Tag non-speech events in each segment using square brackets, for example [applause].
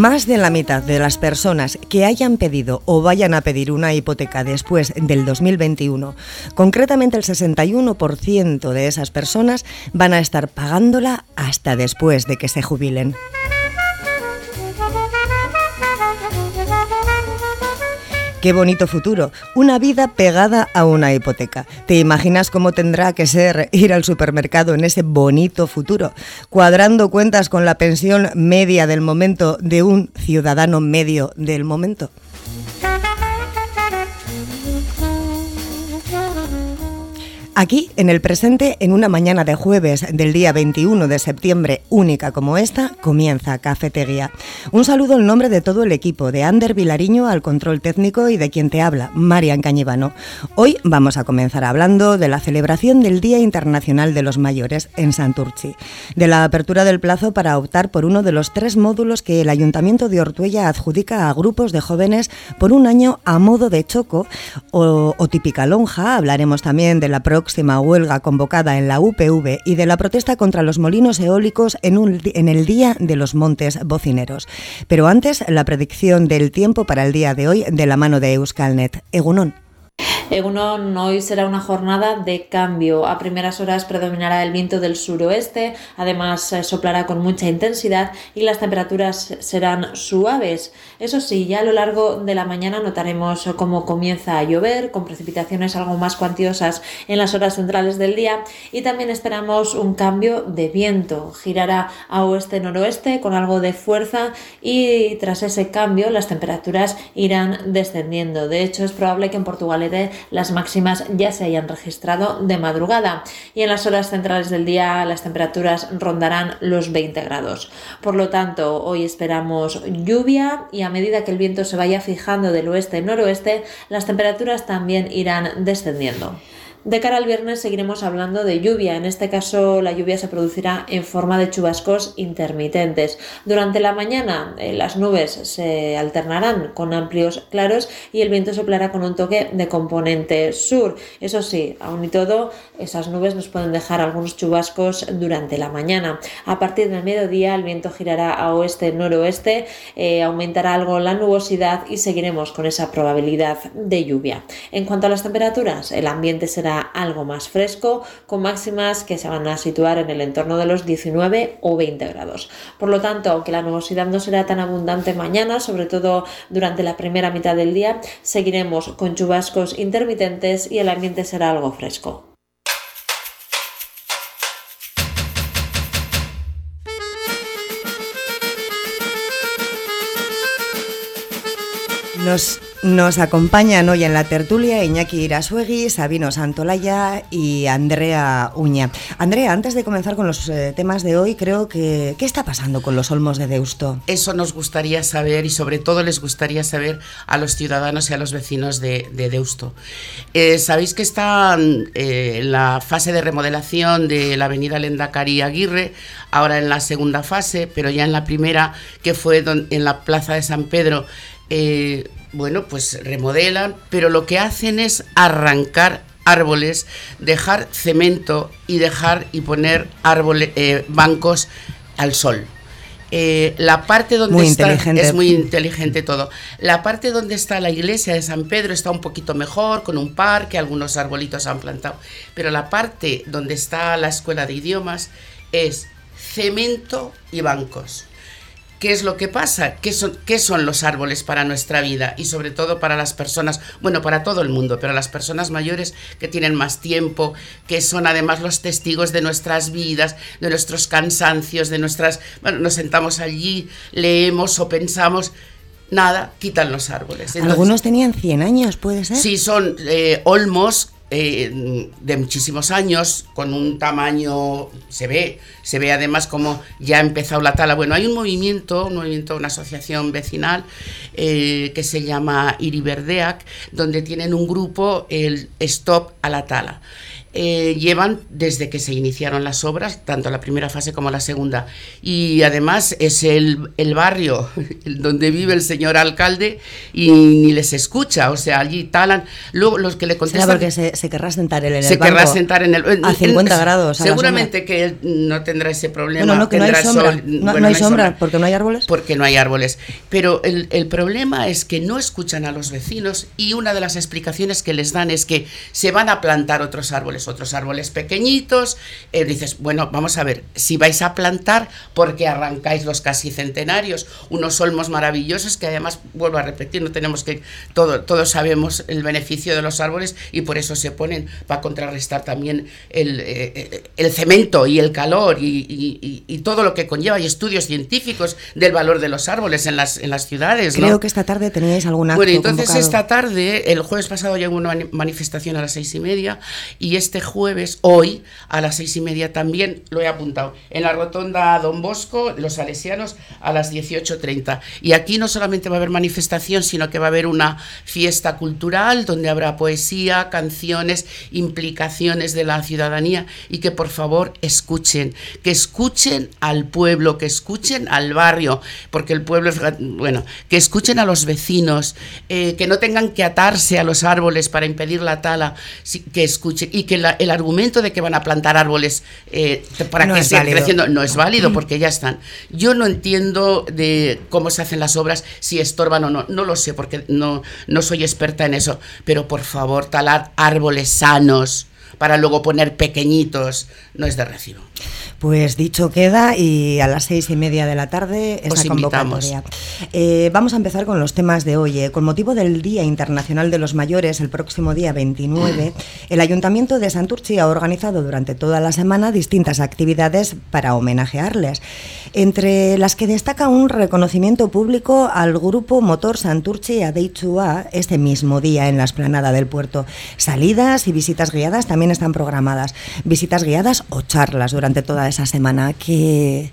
Más de la mitad de las personas que hayan pedido o vayan a pedir una hipoteca después del 2021, concretamente el 61% de esas personas van a estar pagándola hasta después de que se jubilen. Qué bonito futuro, una vida pegada a una hipoteca. ¿Te imaginas cómo tendrá que ser ir al supermercado en ese bonito futuro, cuadrando cuentas con la pensión media del momento de un ciudadano medio del momento? Aquí, en el presente, en una mañana de jueves del día 21 de septiembre, única como esta, comienza Cafetería. Un saludo en nombre de todo el equipo, de Ander Vilariño al control técnico y de quien te habla, Marian Cañivano. Hoy vamos a comenzar hablando de la celebración del Día Internacional de los Mayores en Santurci, de la apertura del plazo para optar por uno de los tres módulos que el Ayuntamiento de Ortuella adjudica a grupos de jóvenes por un año a modo de choco o, o típica lonja. Hablaremos también de la próxima próxima huelga convocada en la UPV y de la protesta contra los molinos eólicos en, un, en el Día de los Montes Bocineros. Pero antes, la predicción del tiempo para el día de hoy de la mano de Euskalnet. Egunon. Egunon, hoy será una jornada de cambio. A primeras horas predominará el viento del suroeste, además eh, soplará con mucha intensidad y las temperaturas serán suaves. Eso sí, ya a lo largo de la mañana notaremos cómo comienza a llover, con precipitaciones algo más cuantiosas en las horas centrales del día y también esperamos un cambio de viento. Girará a oeste-noroeste con algo de fuerza y tras ese cambio las temperaturas irán descendiendo. De hecho, es probable que en Portugal las máximas ya se hayan registrado de madrugada y en las horas centrales del día las temperaturas rondarán los 20 grados. Por lo tanto, hoy esperamos lluvia y a medida que el viento se vaya fijando del oeste-noroeste, las temperaturas también irán descendiendo. De cara al viernes seguiremos hablando de lluvia. En este caso, la lluvia se producirá en forma de chubascos intermitentes. Durante la mañana, eh, las nubes se alternarán con amplios claros y el viento soplará con un toque de componente sur. Eso sí, aún y todo, esas nubes nos pueden dejar algunos chubascos durante la mañana. A partir del mediodía, el viento girará a oeste-noroeste, eh, aumentará algo la nubosidad y seguiremos con esa probabilidad de lluvia. En cuanto a las temperaturas, el ambiente será algo más fresco, con máximas que se van a situar en el entorno de los 19 o 20 grados. Por lo tanto, aunque la nubosidad no será tan abundante mañana, sobre todo durante la primera mitad del día, seguiremos con chubascos intermitentes y el ambiente será algo fresco. Nos nos acompañan hoy en la tertulia Iñaki Irasuegui, Sabino Santolaya y Andrea Uña. Andrea, antes de comenzar con los eh, temas de hoy, creo que ¿qué está pasando con los olmos de Deusto? Eso nos gustaría saber y sobre todo les gustaría saber a los ciudadanos y a los vecinos de, Deusto. Eh, Sabéis que está eh, en la fase de remodelación de la avenida Lendacari Aguirre, ahora en la segunda fase, pero ya en la primera, que fue en la plaza de San Pedro, bueno, pues remodelan, pero lo que hacen es arrancar árboles, dejar cemento y dejar y poner árboles, eh, bancos al sol. Eh, la parte donde está es muy inteligente todo. La parte donde está la iglesia de San Pedro está un poquito mejor, con un parque, algunos arbolitos han plantado. Pero la parte donde está la escuela de idiomas es cemento y bancos. ¿Qué es lo que pasa? ¿Qué son, ¿Qué son los árboles para nuestra vida? Y sobre todo para las personas, bueno, para todo el mundo, pero las personas mayores que tienen más tiempo, que son además los testigos de nuestras vidas, de nuestros cansancios, de nuestras... Bueno, nos sentamos allí, leemos o pensamos, nada, quitan los árboles. Algunos tenían 100 años, puede ser. Sí, son eh, olmos eh, de muchísimos años, con un tamaño, se ve, se ve además como ya ha empezado la tala. Bueno, hay un movimiento, un movimiento, una asociación vecinal eh, que se llama Iriberdeac, donde tienen un grupo, el Stop a la Tala. Eh, llevan desde que se iniciaron las obras, tanto la primera fase como la segunda. Y además es el, el barrio [laughs] donde vive el señor alcalde y ni les escucha, o sea, allí talan. Luego los que le contestan... porque se, querrá sentar en el Se querrá sentar en el... A 50 grados. seguramente que no tendrá ese problema. no, que no hay sombra. no, hay, sombra, porque no hay árboles. Porque no hay árboles. Pero el, el problema es que no escuchan a los vecinos y una de las explicaciones que les dan es que se van a plantar otros árboles, otros árboles pequeñitos. Eh, dices, bueno, vamos a ver, si vais a plantar, porque arrancáis los casi centenarios? Unos olmos maravillosos que además, vuelvo a repetir, no tenemos que, todo, todos sabemos el beneficio de los árboles y por eso se ponen para contrarrestar también el, eh, el cemento y el calor y, y, todo lo que conlleva y estudios científicos del valor de los árboles en las, en las ciudades. Creo que esta tarde teníais alguna Bueno, entonces esta tarde, el jueves pasado llegó una manifestación a las seis y media y este jueves, hoy, a las seis y media también, lo he apuntado, en la rotonda Don Bosco, los salesianos, a las 18.30. Y aquí no solamente va a haber manifestación, sino que va a haber una fiesta cultural donde habrá poesía, canciones, implicaciones de la ciudadanía y que por favor escuchen, que escuchen al pueblo, que escuchen al barrio, porque el pueblo es, bueno, que escuchen a los vecinos, eh, que no tengan que atarse a los árboles para impedir la tala, que escuchen y que el argumento de que van a plantar árboles eh, para que sigan creciendo no es válido porque ya están. Yo no entiendo de cómo se hacen las obras, si estorban o no, no lo sé porque no, no soy experta en eso, pero por favor, talar árboles sanos para luego poner pequeñitos no es de recibo. Pues dicho queda y a las seis y media de la tarde esa convocatoria. Eh, vamos a empezar con los temas de hoy. Eh. Con motivo del Día Internacional de los Mayores, el próximo día 29, [clears throat] el Ayuntamiento de Santurchi ha organizado durante toda la semana distintas actividades para homenajearles, entre las que destaca un reconocimiento público al grupo Motor Santurchi Adeichua este mismo día en la esplanada del puerto. Salidas y visitas guiadas también están programadas. Visitas guiadas o charlas durante toda esa semana. ¿Qué,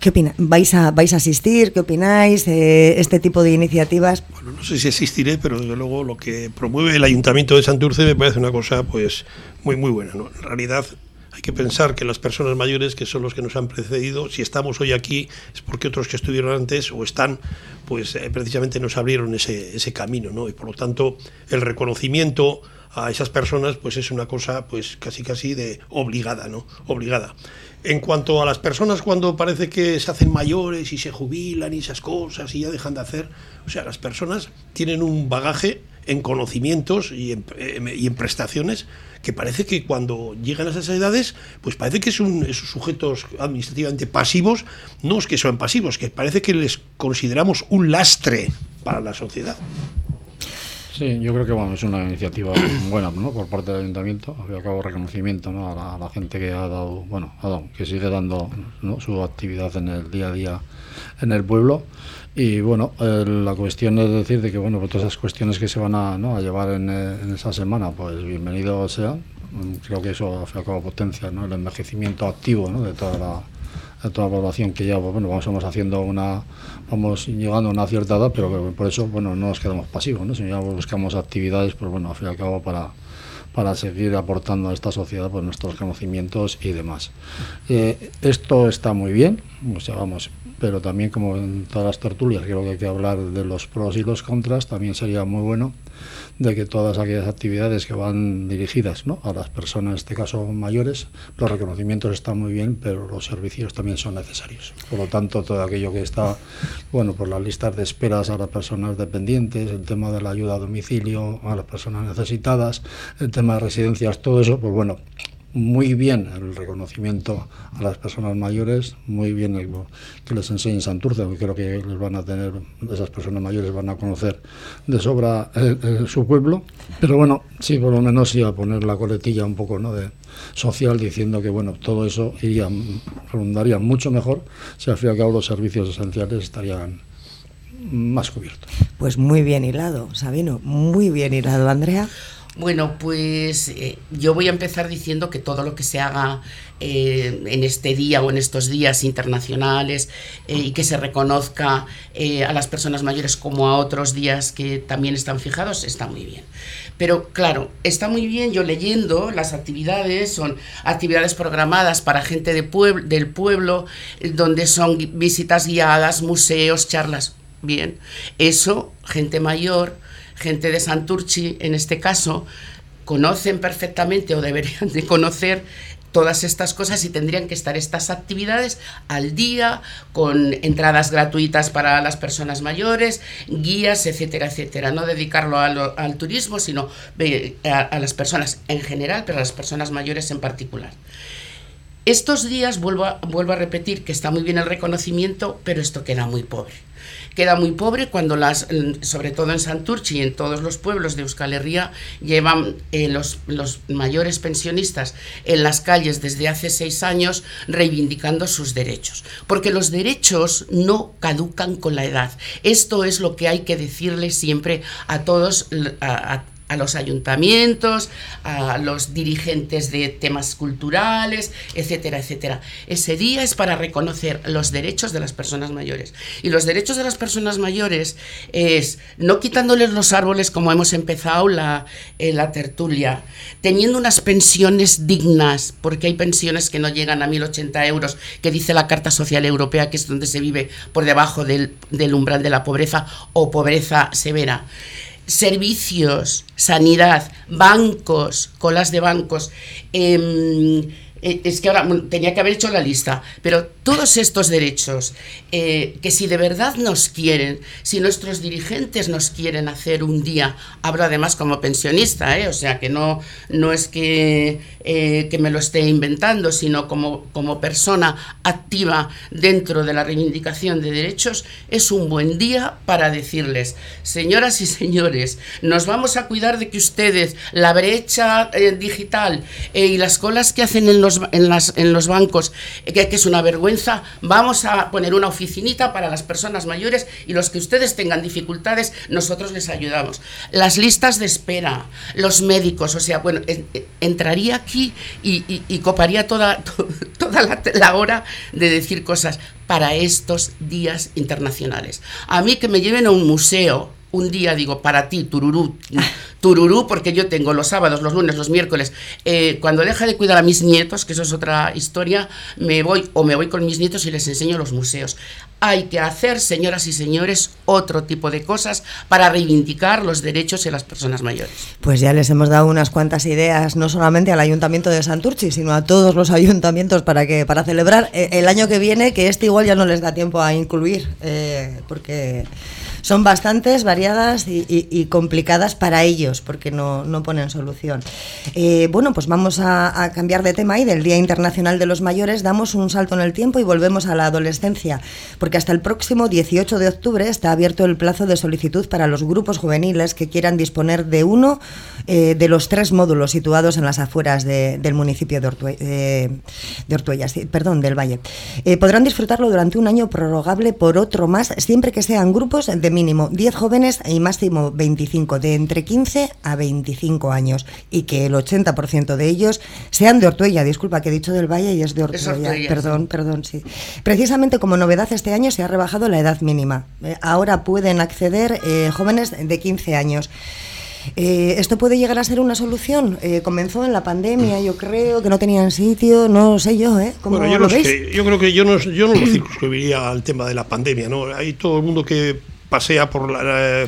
qué opina? ¿Vais a, ¿Vais a asistir? ¿Qué opináis de este tipo de iniciativas? No sé si asistiré, pero desde luego lo que promueve el Ayuntamiento de Santurce me parece una cosa pues muy muy buena. ¿no? En realidad hay que pensar que las personas mayores, que son los que nos han precedido, si estamos hoy aquí es porque otros que estuvieron antes o están, pues eh, precisamente nos abrieron ese, ese camino, ¿no? Y por lo tanto el reconocimiento a esas personas pues es una cosa pues casi casi de obligada, ¿no? Obligada. En cuanto a las personas cuando parece que se hacen mayores y se jubilan y esas cosas y ya dejan de hacer, o sea, las personas tienen un bagaje en conocimientos y en, en prestaciones que parece que cuando llegan a esas edades, pues parece que son esos sujetos administrativamente pasivos, no es que son pasivos, que parece que les consideramos un lastre para la sociedad. Sí, yo creo que bueno, es una iniciativa [coughs] buena ¿no? por parte del ayuntamiento. Al cabo, reconocimiento ¿no? a, la, gente que ha dado, bueno, que sigue dando su actividad en el día a día en el pueblo. Y bueno, la cuestión es decir de que bueno, pues todas esas cuestiones que se van a, llevar en, en, esa semana, pues bienvenido sea. Creo que eso al fin cabo potencia ¿no? el envejecimiento activo ¿no? de toda la a toda la población que ya bueno vamos haciendo una vamos llegando a una cierta edad pero por eso bueno no nos quedamos pasivos ¿no? sino ya buscamos actividades pues bueno al fin y al cabo para para seguir aportando a esta sociedad pues, nuestros conocimientos y demás. Eh, esto está muy bien, vamos, pero también como en todas las tertulias creo que hay que hablar de los pros y los contras, también sería muy bueno de que todas aquellas actividades que van dirigidas ¿no? a las personas, en este caso mayores, los reconocimientos están muy bien, pero los servicios también son necesarios. Por lo tanto, todo aquello que está, bueno, por las listas de esperas a las personas dependientes, el tema de la ayuda a domicilio a las personas necesitadas, el tema de residencias, todo eso, pues bueno, muy bien el reconocimiento a las personas mayores, muy bien el, que les enseñen Santurce, porque creo que les van a tener, esas personas mayores van a conocer de sobra eh, eh, su pueblo, pero bueno, sí, por lo menos sí a poner la coletilla un poco ¿no? de social diciendo que bueno, todo eso iría, redundaría mucho mejor si al fin y al cabo los servicios esenciales estarían más cubiertos. Pues muy bien hilado, Sabino, muy bien hilado, Andrea. Bueno, pues eh, yo voy a empezar diciendo que todo lo que se haga eh, en este día o en estos días internacionales eh, y que se reconozca a las personas mayores como a otros días que también están fijados está muy bien. Pero claro, está muy bien yo leyendo las actividades, son actividades programadas para gente de del pueblo, donde son visitas guiadas, museos, charlas. Bien, eso, gente mayor, gente de Santurchi en este caso, conocen perfectamente o deberían de conocer todas estas cosas y tendrían que estar estas actividades al día con entradas gratuitas para las personas mayores, guías, etcétera, etcétera. No dedicarlo al turismo, sino a, las personas en general, pero a las personas mayores en particular. Estos días vuelvo vuelvo a repetir que está muy bien el reconocimiento, pero esto queda muy pobre queda muy pobre cuando las, sobre todo en Santurchi y en todos los pueblos de Euskal Herria, llevan eh, los, los mayores pensionistas en las calles desde hace seis años reivindicando sus derechos. Porque los derechos no caducan con la edad. Esto es lo que hay que decirle siempre a todos, los ayuntamientos, a los dirigentes de temas culturales, etcétera, etcétera. Ese día es para reconocer los derechos de las personas mayores. Y los derechos de las personas mayores es no quitándoles los árboles como hemos empezado la, en la tertulia, teniendo unas pensiones dignas, porque hay pensiones que no llegan a 1.080 euros, que dice la Carta Social Europea, que es donde se vive por debajo del, del umbral de la pobreza o pobreza severa servicios, sanidad, bancos, colas de bancos, eh, eh, es que ahora tenía que haber hecho la lista, pero todos estos derechos, eh, que si de verdad nos quieren, si nuestros dirigentes nos quieren hacer un día, hablo además como pensionista, ¿eh? o sea que no, no es que, que me lo esté inventando, sino como, como persona activa dentro de la reivindicación de derechos, es un buen día para decirles, señoras y señores, nos vamos a cuidar de que ustedes, la brecha digital y las colas que hacen en los en, los bancos, que, es una vergüenza, vamos a poner una oficinita para las personas mayores y los que ustedes tengan dificultades, nosotros les ayudamos. Las listas de espera, los médicos, o sea, bueno, entraría aquí y, coparía toda, [laughs] toda la, la hora de decir cosas para estos días internacionales. A mí que me lleven a un museo, un día digo, para ti, tururú, tururú, porque yo tengo los sábados, los lunes, los miércoles, eh, cuando deja de cuidar a mis nietos, que eso es otra historia, me voy o me voy con mis nietos y les enseño los museos. Hay que hacer, señoras y señores, otro tipo de cosas para reivindicar los derechos de las personas mayores. Pues ya les hemos dado unas cuantas ideas, no solamente al Ayuntamiento de Santurchi, sino a todos los ayuntamientos para que para celebrar eh, el año que viene, que este igual ya no les da tiempo a incluir, eh, porque son bastantes, variadas y, complicadas para ellos, porque no, ponen solución. Eh, bueno, pues vamos a, cambiar de tema y del Día Internacional de los Mayores damos un salto en el tiempo y volvemos a la adolescencia, porque hasta el próximo 18 de octubre está abierto el plazo de solicitud para los grupos juveniles que quieran disponer de uno eh, de los tres módulos situados en las afueras del municipio de, Ortuella, perdón, del Valle. Eh, podrán disfrutarlo durante un año prorrogable por otro más, siempre que sean grupos de mínimo 10 jóvenes y máximo 25, de entre 15 a 25 años, y que el 80% de ellos sean de Ortuella. Disculpa que he dicho del Valle y es de Ortuella. perdón, perdón, sí. Precisamente como novedad este año se ha rebajado la edad mínima. Eh, ahora pueden acceder eh, jóvenes de 15 años. Eh, ¿Esto puede llegar a ser una solución? comenzó en la pandemia, yo creo, que no tenían sitio, no sé yo, ¿eh? bueno, yo, yo creo que yo no, yo no lo circunscribiría al tema de la pandemia, ¿no? Hay todo el mundo que pasea por,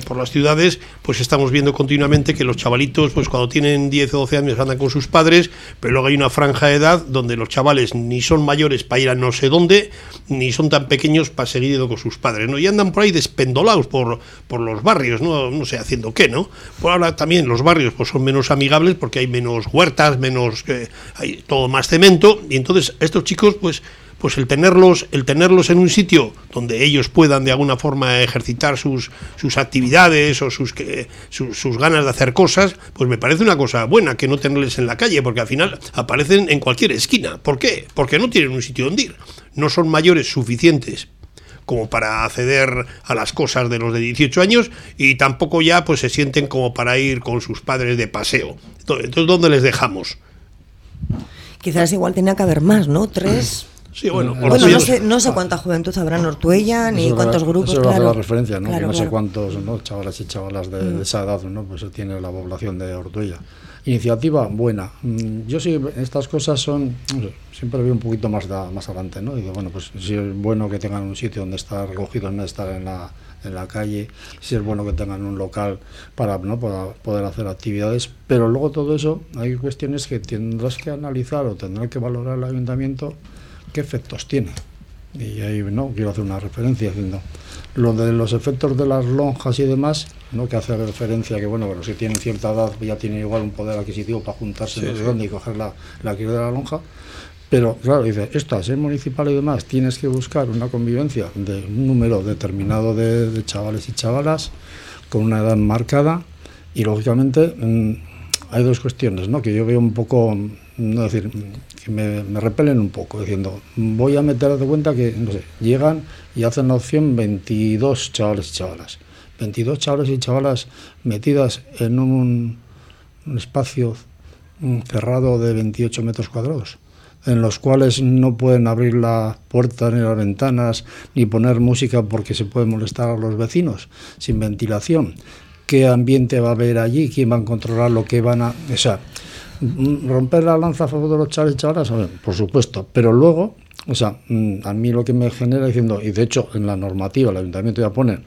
por las ciudades, pues estamos viendo continuamente que los chavalitos, pues cuando tienen 10 o 12 años andan con sus padres, pero luego hay una franja de edad donde los chavales ni son mayores para ir a no sé dónde, ni son tan pequeños para seguir yendo con sus padres, ¿no? Y andan por ahí despendolados por, los barrios, ¿no? No sé haciendo qué, ¿no? Por ahora también los barrios pues son menos amigables porque hay menos huertas, menos... Eh, hay todo más cemento, y entonces estos chicos, pues pues el tenerlos, el tenerlos en un sitio donde ellos puedan de alguna forma ejercitar sus, sus actividades o sus, que, sus, ganas de hacer cosas, pues me parece una cosa buena que no tenerles en la calle, porque al final aparecen en cualquier esquina. ¿Por qué? Porque no tienen un sitio donde ir. No son mayores suficientes como para acceder a las cosas de los de 18 años y tampoco ya pues se sienten como para ir con sus padres de paseo. Entonces, ¿dónde les dejamos? Quizás igual tenía que haber más, ¿no? Tres. Sí, bueno, bueno no, sé, no sé cuánta juventud habrá en Ortuella, ni cuántos grupos. Eso claro. la referencia, ¿no? no sé cuántos ¿no? chavales y chavalas de, de, esa edad, ¿no? Pues tiene la población de Ortuella. Iniciativa buena. Mm, yo sí, estas cosas son, siempre veo un poquito más, más adelante, ¿no? Digo, bueno, pues si es bueno que tengan un sitio donde estar recogidos, no estar en la, en la calle, si es bueno que tengan un local para, ¿no? para poder hacer actividades, pero luego todo eso hay cuestiones que tendrás que analizar o tendrá que valorar el ayuntamiento qué efectos tiene. Y ahí no quiero hacer una referencia haciendo lo de los efectos de las lonjas y demás, ¿no? que hace referencia que, bueno, bueno, si tienen cierta edad ya tienen igual un poder adquisitivo para juntarse en y coger la, la de la lonja. Pero claro, dice, estas es municipal y demás, tienes que buscar una convivencia de un número determinado de, chavales y chavalas con una edad marcada y lógicamente mm, hay dos cuestiones ¿no? que yo veo un poco, no decir, me, repelen un poco, diciendo, voy a meter de cuenta que, no sé, llegan y hacen la opción 22 chavales y chavalas. 22 chavales y chavalas metidas en un, espacio cerrado de 28 metros cuadrados, en los cuales no pueden abrir las puertas ni las ventanas, ni poner música porque se puede molestar a los vecinos, sin ventilación. ¿Qué ambiente va a haber allí? ¿Quién va a controlar lo que van a...? Romper la lanza a favor de los chavales y por supuesto, pero luego, o sea, mm, a mí lo que me genera diciendo, y de hecho en la normativa el ayuntamiento ya pone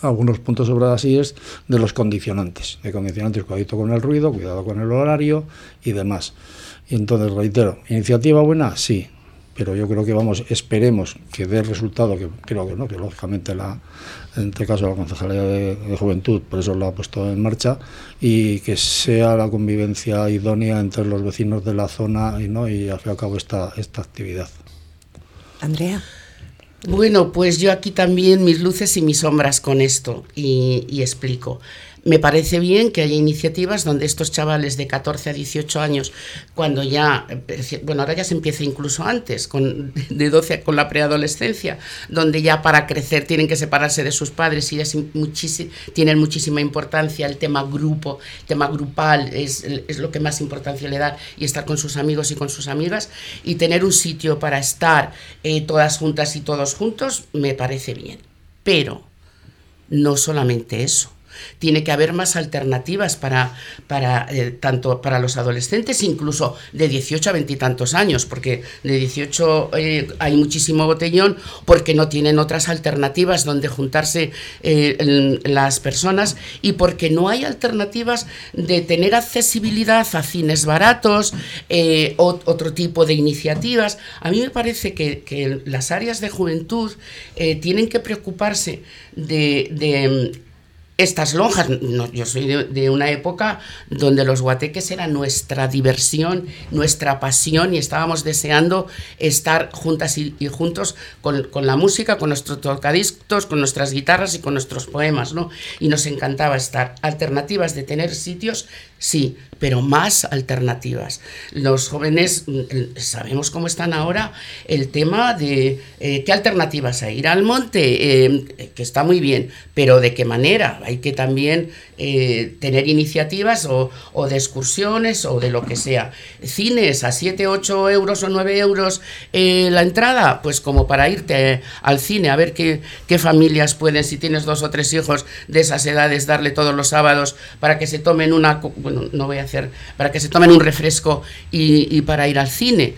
algunos puntos sobre así es de los condicionantes, de condicionantes, cuidado con el ruido, cuidado con el horario y demás. Y entonces, reitero, ¿iniciativa buena? Sí, pero yo creo que vamos, esperemos que dé el resultado, que creo que no, que lógicamente la, en este caso la Concejalía de, Juventud, por eso lo ha puesto en marcha, y que sea la convivencia idónea entre los vecinos de la zona y, ¿no? y al fin y al cabo esta, esta actividad. Andrea. Bueno, pues yo aquí también mis luces y mis sombras con esto, y, y explico. Me parece bien que haya iniciativas donde estos chavales de 14 a 18 años, cuando ya, bueno, ahora ya se empieza incluso antes, con, [laughs] de 12 con la preadolescencia, donde ya para crecer tienen que separarse de sus padres y ya tienen muchísima importancia el tema grupo, el tema grupal, es, es lo que más importancia le da, y estar con sus amigos y con sus amigas, y tener un sitio para estar eh, todas juntas y todos juntos, me parece bien. Pero no solamente eso tiene que haber más alternativas para, para eh, tanto para los adolescentes, incluso de 18 a 20 y tantos años, porque de 18 eh, hay muchísimo botellón, porque no tienen otras alternativas donde juntarse eh, las personas y porque no hay alternativas de tener accesibilidad a cines baratos, otro tipo de iniciativas. A mí me parece que, que las áreas de juventud tienen que preocuparse de estas lonjas. yo soy de, una época donde los guateques eran nuestra diversión, nuestra pasión y estábamos deseando estar juntas y, juntos con, la música, con nuestros tocadiscos, con nuestras guitarras y con nuestros poemas, ¿no? Y nos encantaba estar. Alternativas de tener sitios, sí, pero más alternativas. Los jóvenes mm, sabemos cómo están ahora el tema de eh, qué alternativas hay. Ir al monte, eh, que está muy bien, pero de qué manera hay que también eh, tener iniciativas o, de excursiones o de lo que sea. Cines a 7, 8 euros o 9 euros eh, la entrada, pues como para irte al cine a ver qué, qué familias pueden, si tienes dos o tres hijos de esas edades, darle todos los sábados para que se tomen una, bueno, no voy a hacer, para que se tomen un refresco y, y para ir al cine.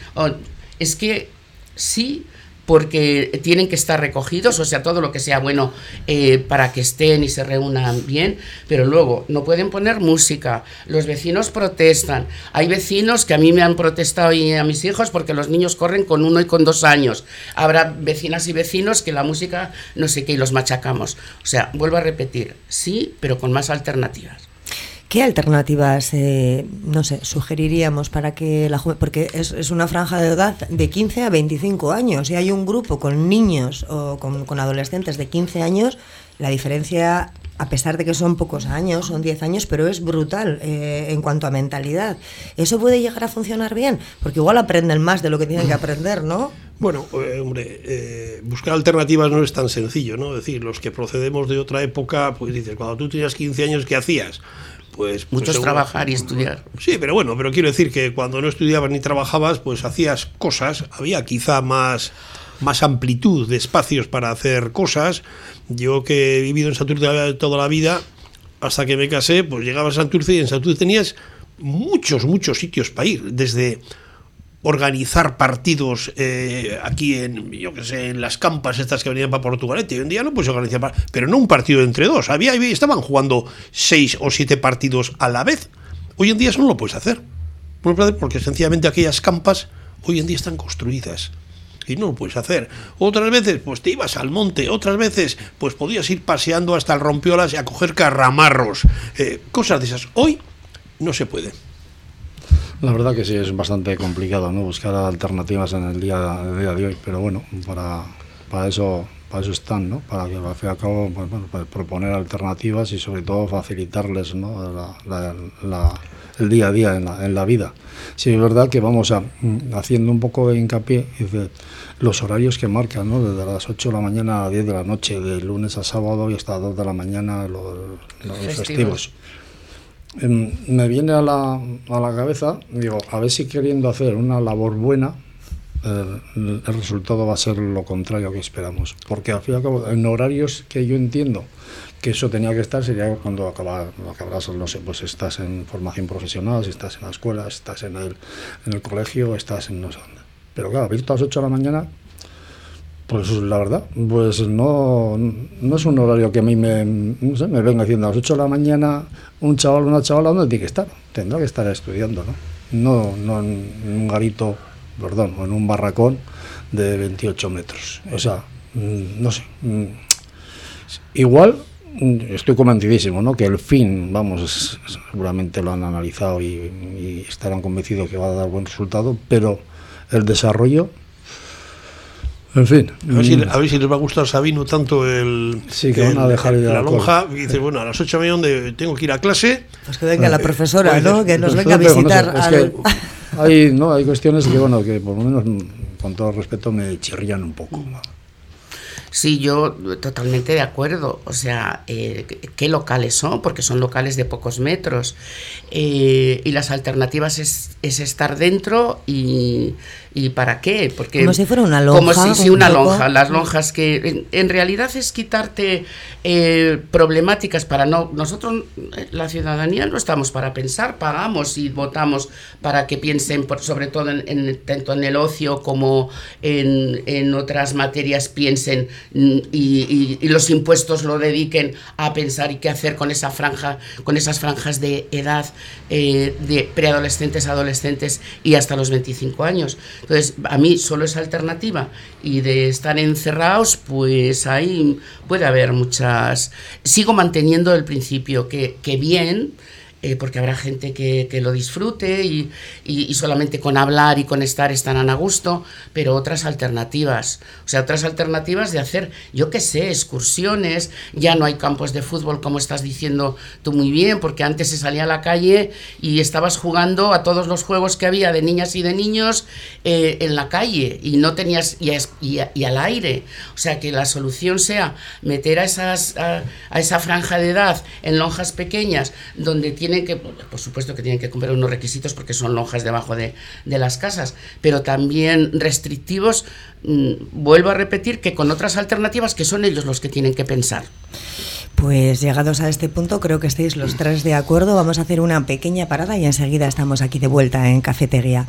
es que sí porque tienen que estar recogidos, o sea, todo lo que sea bueno eh, para que estén y se reúnan bien, pero luego no pueden poner música, los vecinos protestan, hay vecinos que a mí me han protestado y a mis hijos porque los niños corren con uno y con dos años, habrá vecinas y vecinos que la música no sé qué y los machacamos, o sea, vuelvo a repetir, sí, pero con más alternativas. ¿Qué alternativas, eh, no sé, sugeriríamos para que la porque es, es, una franja de edad de 15 a 25 años y hay un grupo con niños o con, adolescentes de 15 años, la diferencia, a pesar de que son pocos años, son 10 años, pero es brutal eh, en cuanto a mentalidad. ¿Eso puede llegar a funcionar bien? Porque igual aprenden más de lo que tienen que aprender, ¿no? Bueno, eh, hombre, buscar alternativas no es tan sencillo, ¿no? Es decir, los que procedemos de otra época, pues dices, cuando tú tenías 15 años, ¿qué hacías? Pues, pues Muchos trabajar y estudiar. Sí, pero bueno, pero quiero decir que cuando no estudiabas ni trabajabas, pues hacías cosas, había quizá más, más amplitud de espacios para hacer cosas. Yo que he vivido en Santurce toda la vida, hasta que me casé, pues llegaba a Santurce y en Santurce tenías muchos, muchos sitios para ir, desde organizar partidos eh, aquí en, yo que sé, en las campas estas que venían para Portugalete. Hoy en día no puedes organizar, pero no un partido entre dos. Había, estaban jugando seis o siete partidos a la vez. Hoy en día eso no lo puedes hacer. Porque sencillamente aquellas campas hoy en día están construidas. Y no lo puedes hacer. Otras veces, pues te ibas al monte. Otras veces, pues podías ir paseando hasta el rompiolas y a coger carramarros. Eh, cosas de esas. Hoy no se puede. La verdad que sí, es bastante complicado ¿no? buscar alternativas en el día, día de hoy, pero bueno, para, para, eso, para eso están, ¿no? para que al fin y al cabo pues, bueno, pues proponer alternativas y sobre todo facilitarles ¿no? el día a día en la, en la vida. Sí, es verdad que vamos a, mm, haciendo un poco de hincapié de los horarios que marcan, ¿no? desde las 8 de la mañana a 10 de la noche, de lunes a sábado y hasta las 2 de la mañana los, los festivos me viene a la, a la cabeza, digo, a ver si queriendo hacer una labor buena, el, resultado va a ser lo contrario que esperamos. Porque al fin y al cabo, en horarios que yo entiendo que eso tenía que estar, sería cuando acabas, acabas, no sé, pues estás en formación profesional, si estás en la escuela, estás en el, en el colegio, estás en no sé dónde. Pero claro, abierto a las 8 de la mañana, pues la verdad, pues no, no es un horario que a mí me, me venga haciendo a las 8 de la mañana un chaval o una chavala, ¿dónde tiene que estar? Tendrá que estar estudiando, ¿no? No, no en, un garito, perdón, o en un barracón de 28 metros. O sea, mm, no sé. Mm, igual mm, estoy convencidísimo, ¿no? Que el fin, vamos, seguramente lo han analizado y estarán convencidos que va a dar buen resultado, pero el desarrollo en fin. A ver, si, mm. a ver, si, les va a gustar Sabino tanto el. Sí, que van a dejar la lonja. Y dice, bueno, a las 8 me donde tengo que ir a clase. Pues que venga la profesora, ¿no? Que nos venga a visitar. al... hay, [laughs] no, hay cuestiones que, bueno, que por lo menos, con todo respeto, me chirrían un poco. Sí, yo totalmente de acuerdo. O sea, eh, ¿qué locales son? Porque son locales de pocos metros. Eh, y las alternativas es, es estar dentro y ¿Y para qué? Porque, como si fuera una lonja. Como si, una lonja. Las lonjas que en, realidad es quitarte eh, problemáticas para no... Nosotros, la ciudadanía, no estamos para pensar, pagamos y votamos para que piensen, por, sobre todo en, tanto en el ocio como en, otras materias, piensen y, los impuestos lo dediquen a pensar y qué hacer con esa franja, con esas franjas de edad eh, de preadolescentes, adolescentes y hasta los 25 años. Entonces, a mí solo esa alternativa. Y de estar encerrados, pues ahí puede haber muchas... Sigo manteniendo el principio que, que bien, eh, porque habrá gente que, lo disfrute y, solamente con hablar y con estar estarán a gusto, pero otras alternativas, o sea, otras alternativas de hacer, yo qué sé, excursiones, ya no hay campos de fútbol como estás diciendo tú muy bien, porque antes se salía a la calle y estabas jugando a todos los juegos que había de niñas y de niños eh, en la calle y no tenías, y, y, al aire, o sea, que la solución sea meter a, esas, a, a esa franja de edad en lonjas pequeñas donde tiene que, por supuesto que tienen que cumplir unos requisitos porque son lonjas debajo de, las casas, pero también restrictivos, mm, vuelvo a repetir que con otras alternativas que son ellos los que tienen que pensar. Pues llegados a este punto, creo que estáis los tres de acuerdo. Vamos a hacer una pequeña parada y enseguida estamos aquí de vuelta en Cafetería.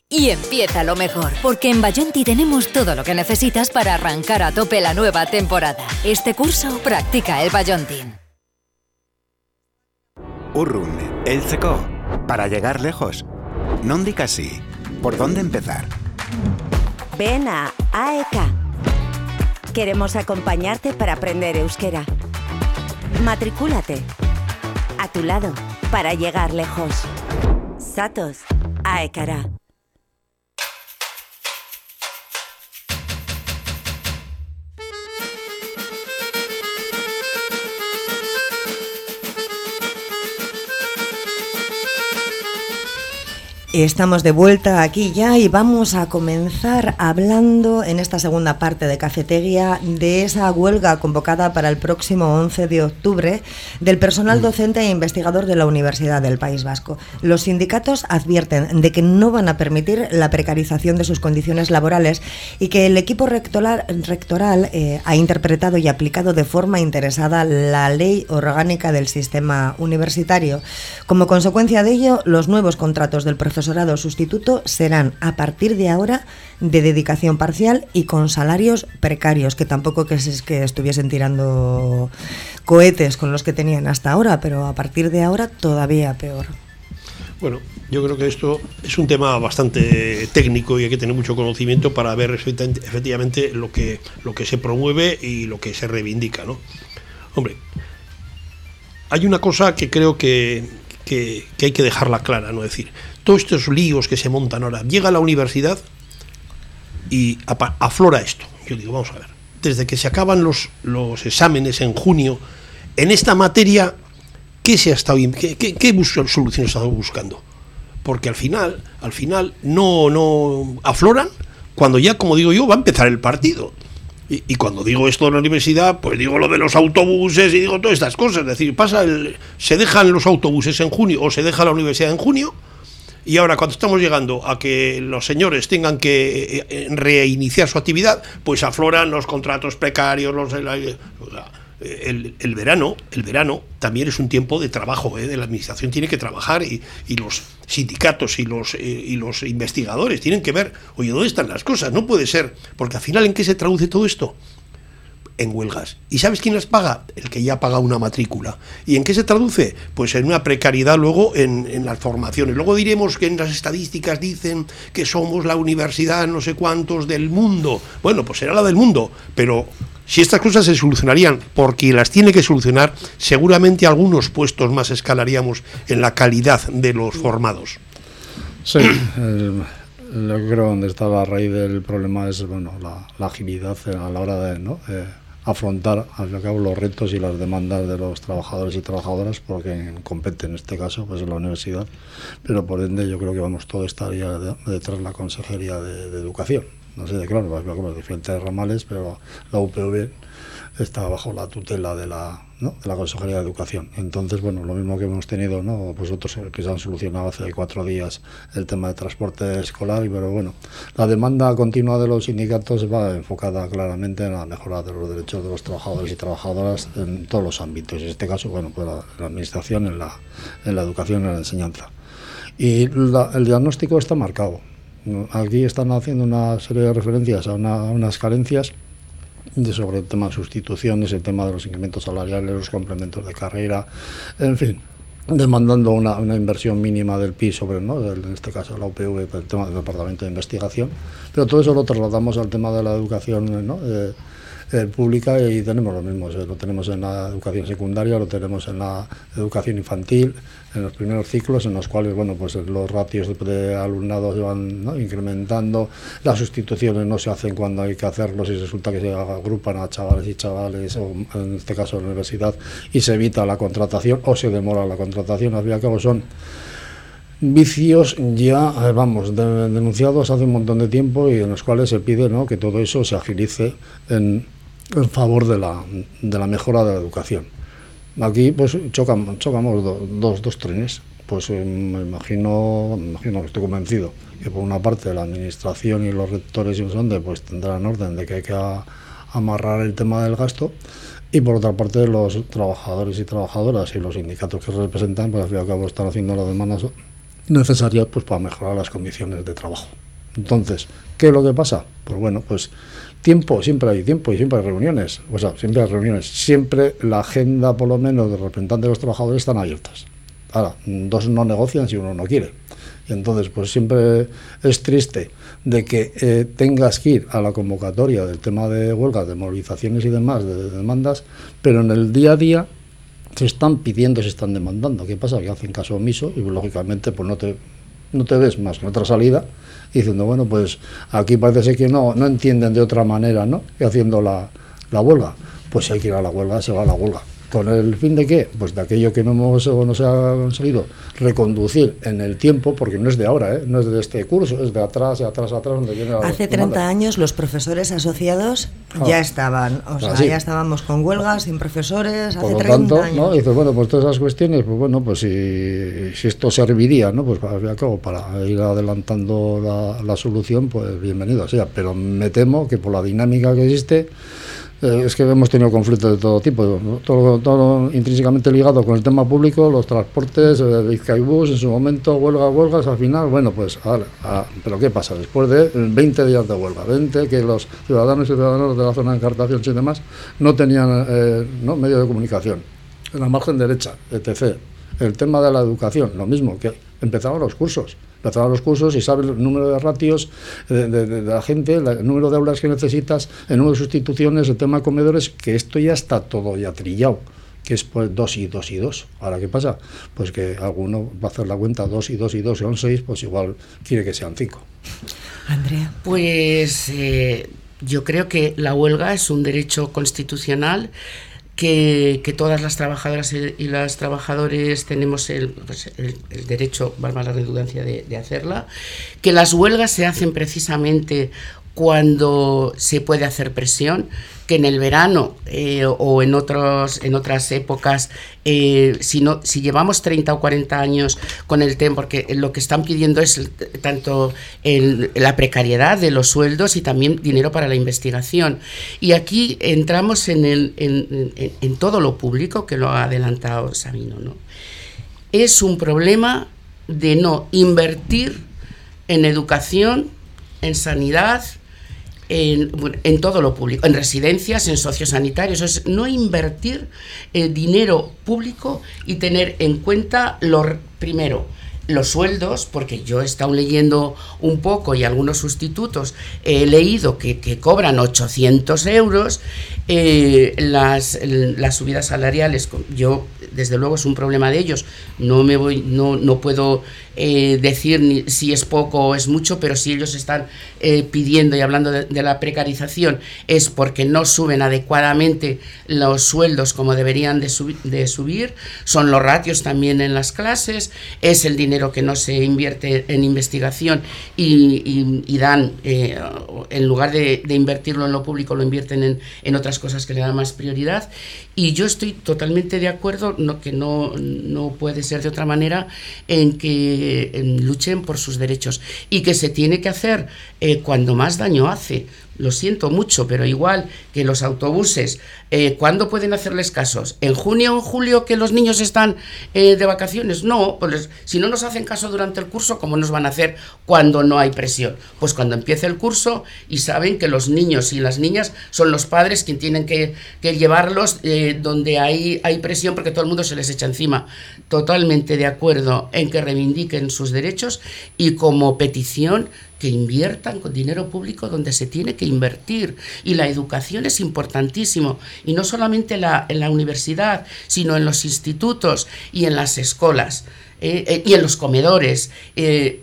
y empieza lo mejor, porque en Bayonti tenemos todo lo que necesitas para arrancar a tope la nueva temporada. Este curso practica el Bayontin. Urrun, el seco. Para llegar lejos. Non así. ¿Por dónde empezar? Ven a AEK Queremos acompañarte para aprender euskera. Matricúlate. A tu lado, para llegar lejos. Satos, Aekara. Estamos de vuelta aquí ya y vamos a comenzar hablando en esta segunda parte de Cafetería de esa huelga convocada para el próximo 11 de octubre del personal mm. docente e investigador de la Universidad del País Vasco. Los sindicatos advierten de que no van a permitir la precarización de sus condiciones laborales y que el equipo rectoral, rectoral eh, ha interpretado y aplicado de forma interesada la ley orgánica del sistema universitario. Como consecuencia de ello, los nuevos contratos del profesor profesorado sustituto serán a partir de ahora de dedicación parcial y con salarios precarios, que tampoco que es que estuviesen tirando cohetes con los que tenían hasta ahora, pero a partir de ahora todavía peor. Bueno, yo creo que esto es un tema bastante técnico y hay que tener mucho conocimiento para ver efectivamente lo que, lo que se promueve y lo que se reivindica, ¿no? Hombre, hay una cosa que creo que, que, hay que dejarla clara, ¿no? Decir, todos estos líos que se montan ahora. Llega a la universidad y aflora esto. Yo digo, vamos a ver, desde que se acaban los, los exámenes en junio, en esta materia, ¿qué se ha estado qué, qué, qué soluciones ha estado buscando? Porque al final, al final no, no afloran cuando ya, como digo yo, va a empezar el partido. Y, cuando digo esto en la universidad, pues digo lo de los autobuses y digo todas estas cosas. Es decir, pasa el, se dejan los autobuses en junio o se deja la universidad en junio y ahora, cuando estamos llegando a que los señores tengan que eh, eh, reiniciar su actividad, pues afloran los contratos precarios, los, el, el, verano, el verano también es un tiempo de trabajo, ¿eh? de la administración tiene que trabajar y, y los sindicatos y los, y los investigadores tienen que ver, oye, ¿dónde están las cosas? No puede ser, porque al final, ¿en qué se traduce todo esto? en huelgas. ¿Y sabes quién las paga? El que ya paga una matrícula. ¿Y en qué se traduce? Pues en una precariedad luego en, las formaciones. Luego diremos que en las estadísticas dicen que somos la universidad no sé cuántos del mundo. Bueno, pues será la del mundo, pero si estas cosas se solucionarían porque las tiene que solucionar, seguramente algunos puestos más escalaríamos en la calidad de los formados. Sí, lo que creo donde está la raíz del problema es bueno la, agilidad a la hora de, afrontar al fin al cabo los retos y las demandas de los trabajadores y trabajadoras porque compete en este caso pues en la universidad. Pero por ende yo creo que vamos todo estaría detrás de la consejería de, educación no sé de claro los diferentes ramales pero la UPV está bajo la tutela de la, de la Consejería de Educación. Entonces, bueno, lo mismo que hemos tenido, ¿no? pues otros que se han solucionado hace cuatro días el tema de transporte escolar, pero bueno, la demanda continua de los sindicatos va enfocada claramente en la mejora de los derechos de los trabajadores y trabajadoras en todos los ámbitos. En este caso, bueno, pues la, administración, en la, en la educación, en la enseñanza. Y el diagnóstico está marcado. Aquí están haciendo una serie de referencias a, unas carencias sobre el tema de sustituciones, el tema de los incrementos salariales, los complementos de carrera, en fin, demandando una, una inversión mínima del PIB sobre, ¿no? en este caso la UPV, el tema del Departamento de Investigación, pero todo eso lo trasladamos al tema de la educación ¿no? Eh, eh, pública y tenemos lo mismo, lo tenemos en la educación secundaria, lo tenemos en la educación infantil, en los primeros ciclos en los cuales bueno pues los ratios de alumnado se van incrementando, las sustituciones no se hacen cuando hay que hacerlos y resulta que se agrupan a chavales y chavales, o en este caso la universidad, y se evita la contratación o se demora la contratación, al fin y al cabo son vicios ya, eh, vamos, denunciados hace un montón de tiempo y en los cuales se pide ¿no? que todo eso se agilice en, en favor de la, de la mejora de la educación. Aquí pues chocamos, chocamos dos, dos trenes. Pues eh, me imagino, me imagino, estoy convencido que por una parte la administración y los rectores y no pues tendrán orden de que hay que amarrar el tema del gasto y por otra parte los trabajadores y trabajadoras y los sindicatos que representan pues al fin y al cabo están haciendo las demandas necesarias pues para mejorar las condiciones de trabajo. Entonces, ¿qué es lo que pasa? Pues bueno, pues Tiempo, siempre hay tiempo y siempre hay reuniones. O sea, siempre hay reuniones. Siempre la agenda, por lo menos, de representantes de los trabajadores están abiertas. Ahora, dos no negocian si uno no quiere. Y entonces, pues siempre es triste de que eh, tengas que ir a la convocatoria del tema de huelgas, de movilizaciones y demás, de, demandas, pero en el día a día se están pidiendo, se están demandando. ¿Qué pasa? Que hacen caso omiso y lógicamente pues no te, no te ves más otra salida diciendo, bueno, pues aquí parece que no, no entienden de otra manera, ¿no? Que haciendo la, la huelga. Pues si hay que ir a la huelga, se va a la huelga. ¿Con el fin de qué? Pues de aquello que no, hemos, no se ha conseguido reconducir en el tiempo, porque no es de ahora, ¿eh? no es de este curso, es de atrás, de atrás, atrás, donde viene Hace 30 años los profesores asociados ah. ya estaban, o sea, ya estábamos con huelgas, sin profesores, hace 30 tanto, años. ¿no? dices, bueno, pues todas esas cuestiones, pues bueno, pues si, si esto serviría, ¿no? Pues para, para ir adelantando la, la solución, pues bienvenido sea, pero me temo que por la dinámica que existe, eh, es que hemos tenido conflictos de todo tipo, todo, todo, intrínsecamente ligado con el tema público, los transportes, el Vizcaibús en su momento, huelga, huelgas, al final, bueno, pues, pero ¿qué pasa? Después de 20 días de huelga, 20 que los ciudadanos y ciudadanos de la zona de encartación y demás no tenían eh, ¿no? medio de comunicación, en la margen derecha, etc. El tema de la educación, lo mismo, que empezaban los cursos a los cursos y sabes el número de ratios de, la gente, el número de aulas que necesitas, el número de sustituciones, el tema de comedores, que esto ya está todo ya trillado que es pues dos y dos y dos. Ahora, ¿qué pasa? Pues que alguno va a hacer la cuenta dos y dos y dos son seis, pues igual quiere que sean cinco. Andrea. Pues eh, yo creo que la huelga es un derecho constitucional que, todas las trabajadoras y los trabajadores tenemos el, pues, derecho, valga la redundancia, de, hacerla, que las huelgas se hacen precisamente cuando se puede hacer presión, que en el verano eh, o en, otros, en otras épocas, eh, si, no, si llevamos 30 o 40 años con el tema, porque lo que están pidiendo es tanto la precariedad de los sueldos y también dinero para la investigación. Y aquí entramos en, el, en, en todo lo público, que lo ha adelantado Sabino. ¿no? Es un problema de no invertir en educación, en sanidad, en, todo lo público, en residencias, en sociosanitarios. Es no invertir el dinero público y tener en cuenta lo primero los sueldos, porque yo he estado leyendo un poco y algunos sustitutos he leído que, cobran 800 euros, eh, las, las subidas salariales, yo desde luego es un problema de ellos, no me voy, no, no puedo eh, decir si es poco o es mucho, pero si ellos están eh, pidiendo y hablando de, la precarización es porque no suben adecuadamente los sueldos como deberían de, de, subir, son los ratios también en las clases, es el dinero que no se invierte en investigación y, dan, eh, en lugar de, invertirlo en lo público, lo invierten en, en otras cosas que le dan más prioridad. Y yo estoy totalmente de acuerdo, que no, no puede ser de otra manera, en que luchen por sus derechos y que se tiene que hacer eh, cuando más daño hace lo siento mucho, pero igual que los autobuses, eh, ¿cuándo pueden hacerles casos? ¿En junio o julio que los niños están eh, de vacaciones? No, pues si no nos hacen caso durante el curso, ¿cómo nos van a hacer cuando no hay presión? Pues cuando empiece el curso y saben que los niños y las niñas son los padres quienes tienen que, llevarlos eh, donde hay, hay presión porque todo el mundo se les echa encima. Totalmente de acuerdo en que reivindiquen sus derechos y como petición que inviertan con dinero público donde se tiene que invertir. Y la educación es importantísimo. Y no solamente la, en la universidad, sino en los institutos y en las escuelas eh, eh, y en los comedores. Eh,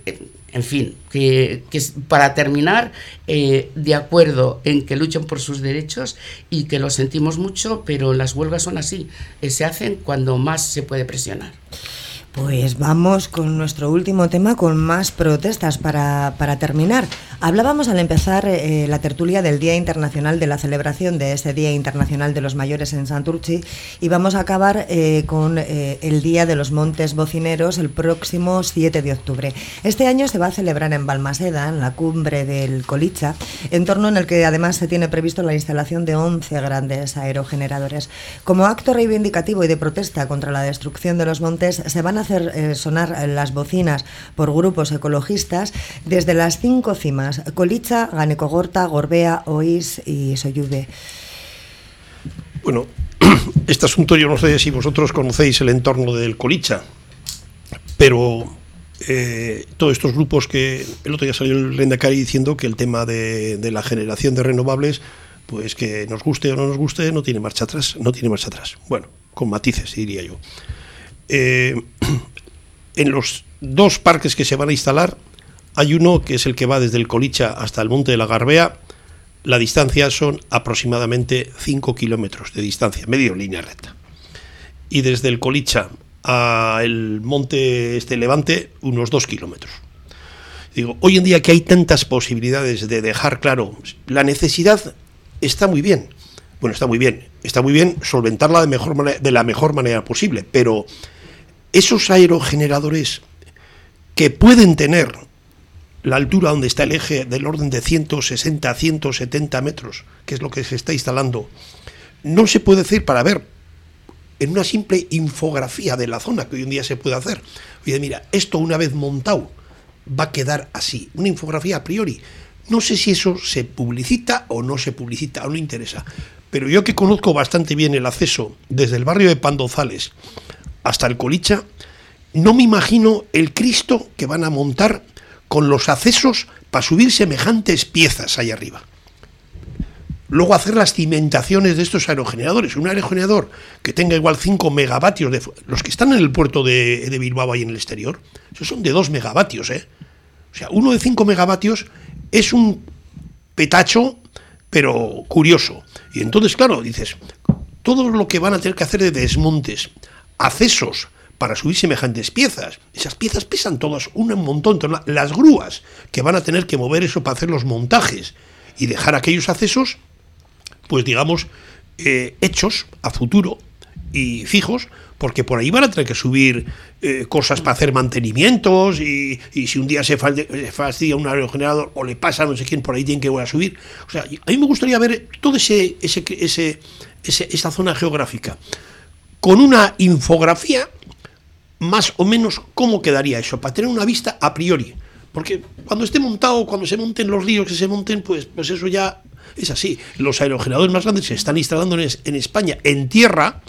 en fin, que, para terminar, de acuerdo en que luchen por sus derechos y que lo sentimos mucho, pero las huelgas son así, se hacen cuando más se puede presionar. Pues vamos con nuestro último tema, con más protestas para, terminar. Hablábamos al empezar eh, la tertulia del Día Internacional de la celebración de ese Día Internacional de los Mayores en Santurchi y vamos a acabar eh, con eh, el Día de los Montes Bocineros el próximo 7 de octubre. Este año se va a celebrar en Balmaseda, en la cumbre del Colicha, entorno en el que además se tiene previsto la instalación de 11 grandes aerogeneradores. Como acto reivindicativo y de protesta contra la destrucción de los montes, se van a hacer eh, sonar las bocinas por grupos ecologistas desde las cinco cimas, Colicha, Ganecogorta, Gorbea, Oís y Soyude. Bueno, [clears throat] este asunto yo no sé si vosotros conocéis el entorno del Colicha, pero eh, todos estos grupos que el otro día salió el Rendacari diciendo que el tema de, la generación de renovables, pues que nos guste o no nos guste, no tiene marcha atrás, no tiene marcha atrás. Bueno, con matices, diría yo. Eh, [clears throat] en los dos parques que se van a instalar, hay uno que es el que va desde el Colicha hasta el Monte de la Garbea. La distancia son aproximadamente 5 kilómetros de distancia, medio línea recta. Y desde el Colicha el monte este Levante unos dos kilómetros. Digo, hoy en día que hay tantas posibilidades de dejar claro, la necesidad está muy bien. Bueno, está muy bien, está muy bien solventarla de la mejor manera posible, pero esos aerogeneradores que pueden tener la altura donde está el eje del orden de 160 170 metros, que es lo que se está instalando, no se puede decir para ver, en una simple infografía de la zona que hoy en día se puede hacer. Oye, mira, esto una vez montado va a quedar así, una infografía a priori. No sé si eso se publicita o no se publicita, o no interesa. Pero yo que conozco bastante bien el acceso desde el barrio de Pandozales hasta el Colicha, no me imagino el Cristo que van a montar con los accesos para subir semejantes piezas ahí arriba. Luego hacer las cimentaciones de estos aerogeneradores. Un aerogenerador que tenga igual 5 megavatios, de, los que están en el puerto de, Bilbao ahí en el exterior, esos son de 2 megavatios. ¿eh? O sea, uno de 5 megavatios es un petacho, pero curioso. Y entonces, claro, dices, todo lo que van a tener que hacer de desmontes, accesos, para subir semejantes piezas. Esas piezas pesan todas un montón. Las grúas que van a tener que mover eso para hacer los montajes y dejar aquellos accesos pues digamos, eh, hechos a futuro y fijos, porque por ahí van a tener que subir eh, cosas para hacer mantenimientos y, si un día se, fastidia un aerogenerador o le pasa no sé quién, por ahí tienen que volver a subir. O sea, a mí me gustaría ver toda ese, ese, ese, esa zona geográfica con una infografía más o menos cómo quedaría eso, para tener una vista a priori. Porque cuando esté montado, cuando se monten los líos que se monten, pues, pues eso ya es así. Los aerogeneradores más grandes se están instalando en, España en tierra,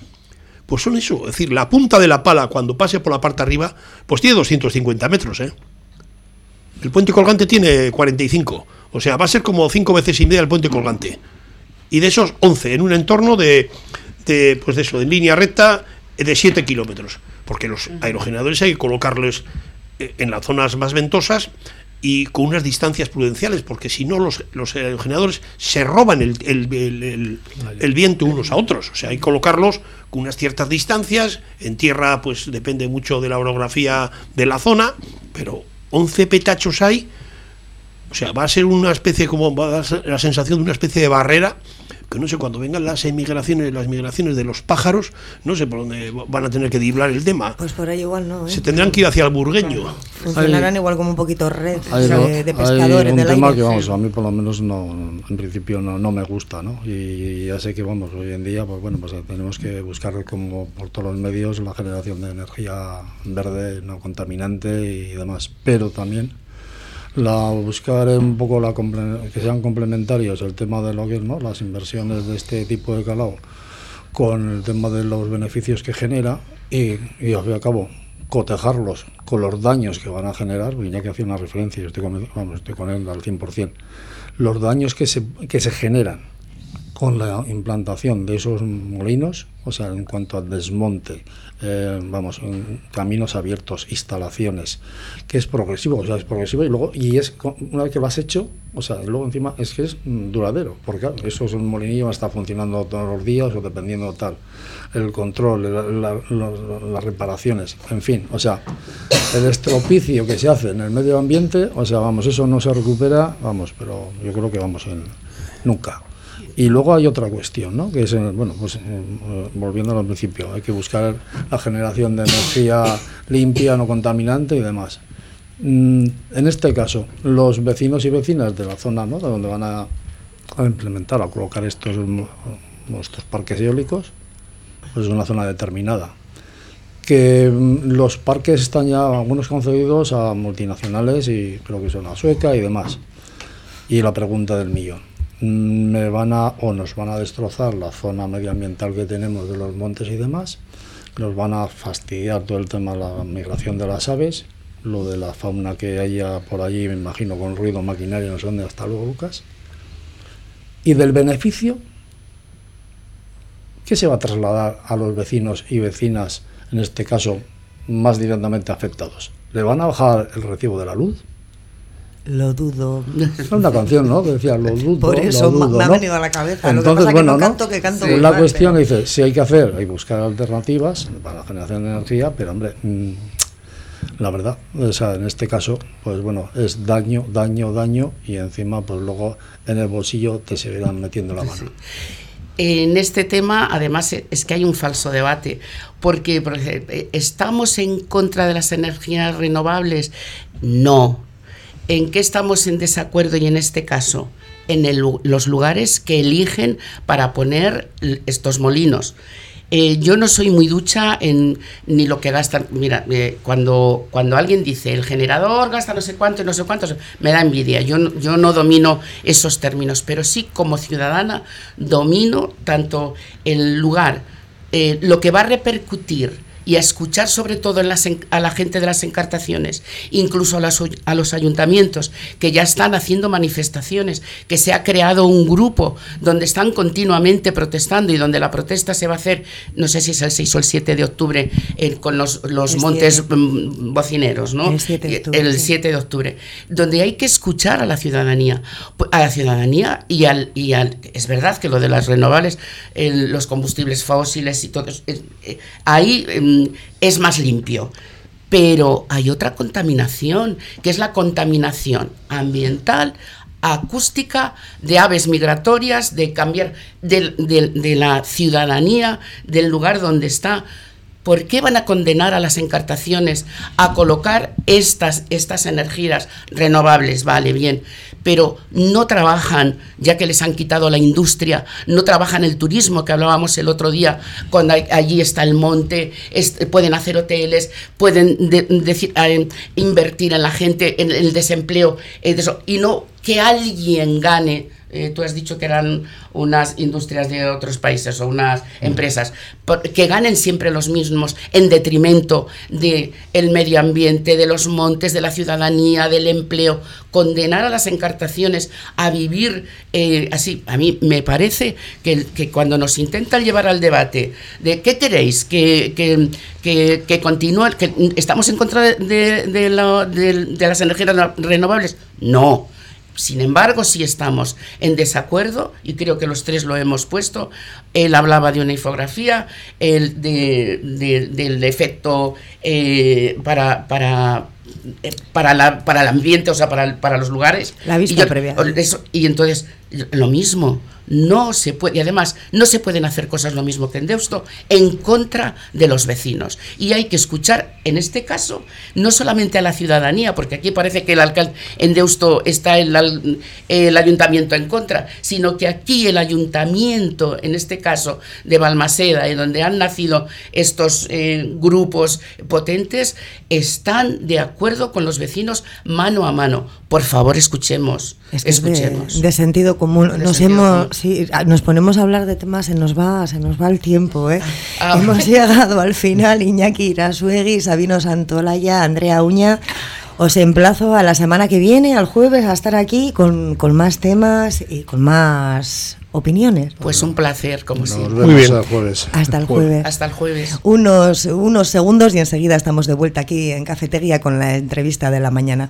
pues son eso. Es decir, la punta de la pala cuando pase por la parte arriba, pues tiene 250 metros, ¿eh? El puente colgante tiene 45. O sea, va a ser como cinco veces y media el puente colgante. Y de esos 11 en un entorno de, de pues de eso, de línea recta de 7 kilómetros. Porque los aerogeneradores hay que colocarlos eh, en las zonas más ventosas y con unas distancias prudenciales, porque si no los, los aerogeneradores se roban el, el, viento unos a otros. O sea, hay que colocarlos con unas ciertas distancias. En tierra, pues depende mucho de la orografía de la zona, pero 11 petachos hay. O sea, va a ser una especie, como va a dar la sensación de una especie de barrera que no sé, cuando vengan las emigraciones, las migraciones de los pájaros, no sé por dónde van a tener que diblar el tema. Pues por ahí igual no. ¿eh? Se tendrán que ir hacia el burgueño. Funcionarán igual como un poquito red de, pescadores. Hay un tema que, vamos, a mí por lo menos no, en principio no, no me gusta, ¿no? Y, ya sé que, vamos, hoy en día, pues bueno, pues tenemos que buscar como por todos los medios la generación de energía verde, no contaminante y demás. Pero también la buscar un poco la que sean complementarios el tema de lo que es ¿no? las inversiones de este tipo de calado con el tema de los beneficios que genera y, y al fin y al cabo cotejarlos con los daños que van a generar, ya que hacía una referencia, yo estoy con, vamos, estoy con él al 100%, los daños que se, que se generan con la implantación de esos molinos, o sea, en cuanto al desmonte, eh, vamos, en caminos abiertos, instalaciones, que es progresivo, o sea, es progresivo y luego, y es, una vez que lo has hecho, o sea, luego encima es que es duradero, porque eso es un molinillo va a estar funcionando todos los días o dependiendo tal, el control, las reparaciones, en fin, o sea, el estropicio que se hace en el medio ambiente, o sea, vamos, eso no se recupera, vamos, pero yo creo que vamos en nunca. Y luego hay otra cuestión, ¿no? que es, eh, bueno, pues eh, volviendo al principio, hay que buscar la generación de energía limpia, no contaminante y demás. Mm, en este caso, los vecinos y vecinas de la zona ¿no? de donde van a, implementar, a colocar estos, estos parques eólicos, pues es una zona determinada. Que mm, los parques están ya algunos concedidos a multinacionales y creo que son a Sueca y demás. Y la pregunta del millón me van a o nos van a destrozar la zona medioambiental que tenemos de los montes y demás, nos van a fastidiar todo el tema de la migración de las aves lo de la fauna que haya por allí, me imagino, con ruido, maquinaria, no sé dónde. Hasta luego, Lucas. Y del beneficio, ¿qué se va a trasladar a los vecinos y vecinas, en este caso, más directamente afectados? ¿Le van a bajar el recibo de la luz? Lo dudo. Es una canción, ¿no? Que decía, lo dudo. Por eso lo dudo, me ha ¿no? venido a la cabeza. Entonces, lo que pasa bueno, que no canto, que canto Sí, la mal, cuestión pero- dice, si hay que hacer, hay que buscar alternativas para la generación de energía, pero hombre, mm, la verdad, o sea, en este caso, pues bueno, es daño, daño, daño, y encima, pues luego en el bolsillo te seguirán metiendo la mano. En este tema, además, es que hay un falso debate, porque por ejemplo, eh, ¿estamos en contra de las energías renovables? No. ¿En qué estamos en desacuerdo y en este caso? En los lugares que eligen para poner estos molinos. Eh, yo no soy muy ducha en ni lo que gastan. Mira, eh, cuando, cuando alguien dice el generador gasta no sé cuánto y no sé cuántos, me da envidia. Yo, no- yo no domino esos términos, pero sí como ciudadana domino tanto el lugar, eh, lo que va a repercutir y a escuchar sobre todo en las a la gente de las encartaciones, incluso a, las a los ayuntamientos que ya están haciendo manifestaciones, que se ha creado un grupo donde están continuamente protestando y donde la protesta se va a hacer, no sé si es el 6 o el 7 de octubre, eh, con los, montes 7. mm, bocineros, ¿no? El 7 de octubre, El sí. 7 de octubre, donde hay que escuchar a la ciudadanía, a la ciudadanía y al, y al es verdad que lo de las renovables, el- los combustibles fósiles y todo, eso, eh, eh, ahí em, es más limpio. Pero hay otra contaminación, que es la contaminación ambiental, acústica, de aves migratorias, de cambiar de la ciudadanía, del lugar donde está. ¿Por qué van a condenar a las encartaciones a colocar estas, estas energías renovables? Vale, bien, pero no trabajan, ya que les han quitado la industria, no trabajan el turismo que hablábamos el otro día, cuando allí está el monte, pueden hacer hoteles, pueden de- eh, invertir en la gente, en el desempleo, y no que alguien gane. Eh, tú has dicho que eran unas industrias de otros países o unas empresas por- que ganen siempre los mismos en detrimento de el medio ambiente, de los montes, de la ciudadanía, del empleo. Condenar a las encartaciones a vivir eh, así, a mí me parece que, que cuando nos intentan llevar al debate de qué queréis, que, que, que, que continúe, que estamos en contra de, de- de la- de- de las energías reno- renovables, no. Sin embargo, sí estamos en desacuerdo, y creo que los tres lo hemos puesto. Él hablaba de una infografía, el de, de- del efecto eh, para, para, eh, para, la- para el ambiente, o sea, para, para los lugares. La vista y yo- previa. eso- y entonces, lo mismo, no se puede, y además, no se pueden hacer cosas lo mismo que en Deusto en contra de los vecinos. Y hay que escuchar, en este caso, no solamente a la ciudadanía, porque aquí parece que el alcalde en Deusto está el, el ayuntamiento en contra, sino que aquí el ayuntamiento, en este caso de Balmaseda, en donde han nacido estos eh, grupos potentes, están de acuerdo con los vecinos mano a mano. Por favor, escuchemos. Es que es de, escuchemos. de sentido común. Nos hemos, sí, nos ponemos a hablar de temas, se nos va, se nos va el tiempo, ¿eh? Ah. Hemos llegado al final, Iñaki Irasuegui, Sabino Santolaya, Andrea Uña. Os emplazo a la semana que viene, al jueves, a estar aquí con, con más temas y con más opiniones. Pues un placer, como Nos siempre. vemos bien. el jueves. Hasta el jueves. Hasta el jueves. Unos, unos segundos y enseguida estamos de vuelta aquí en Cafetería con la entrevista de la mañana.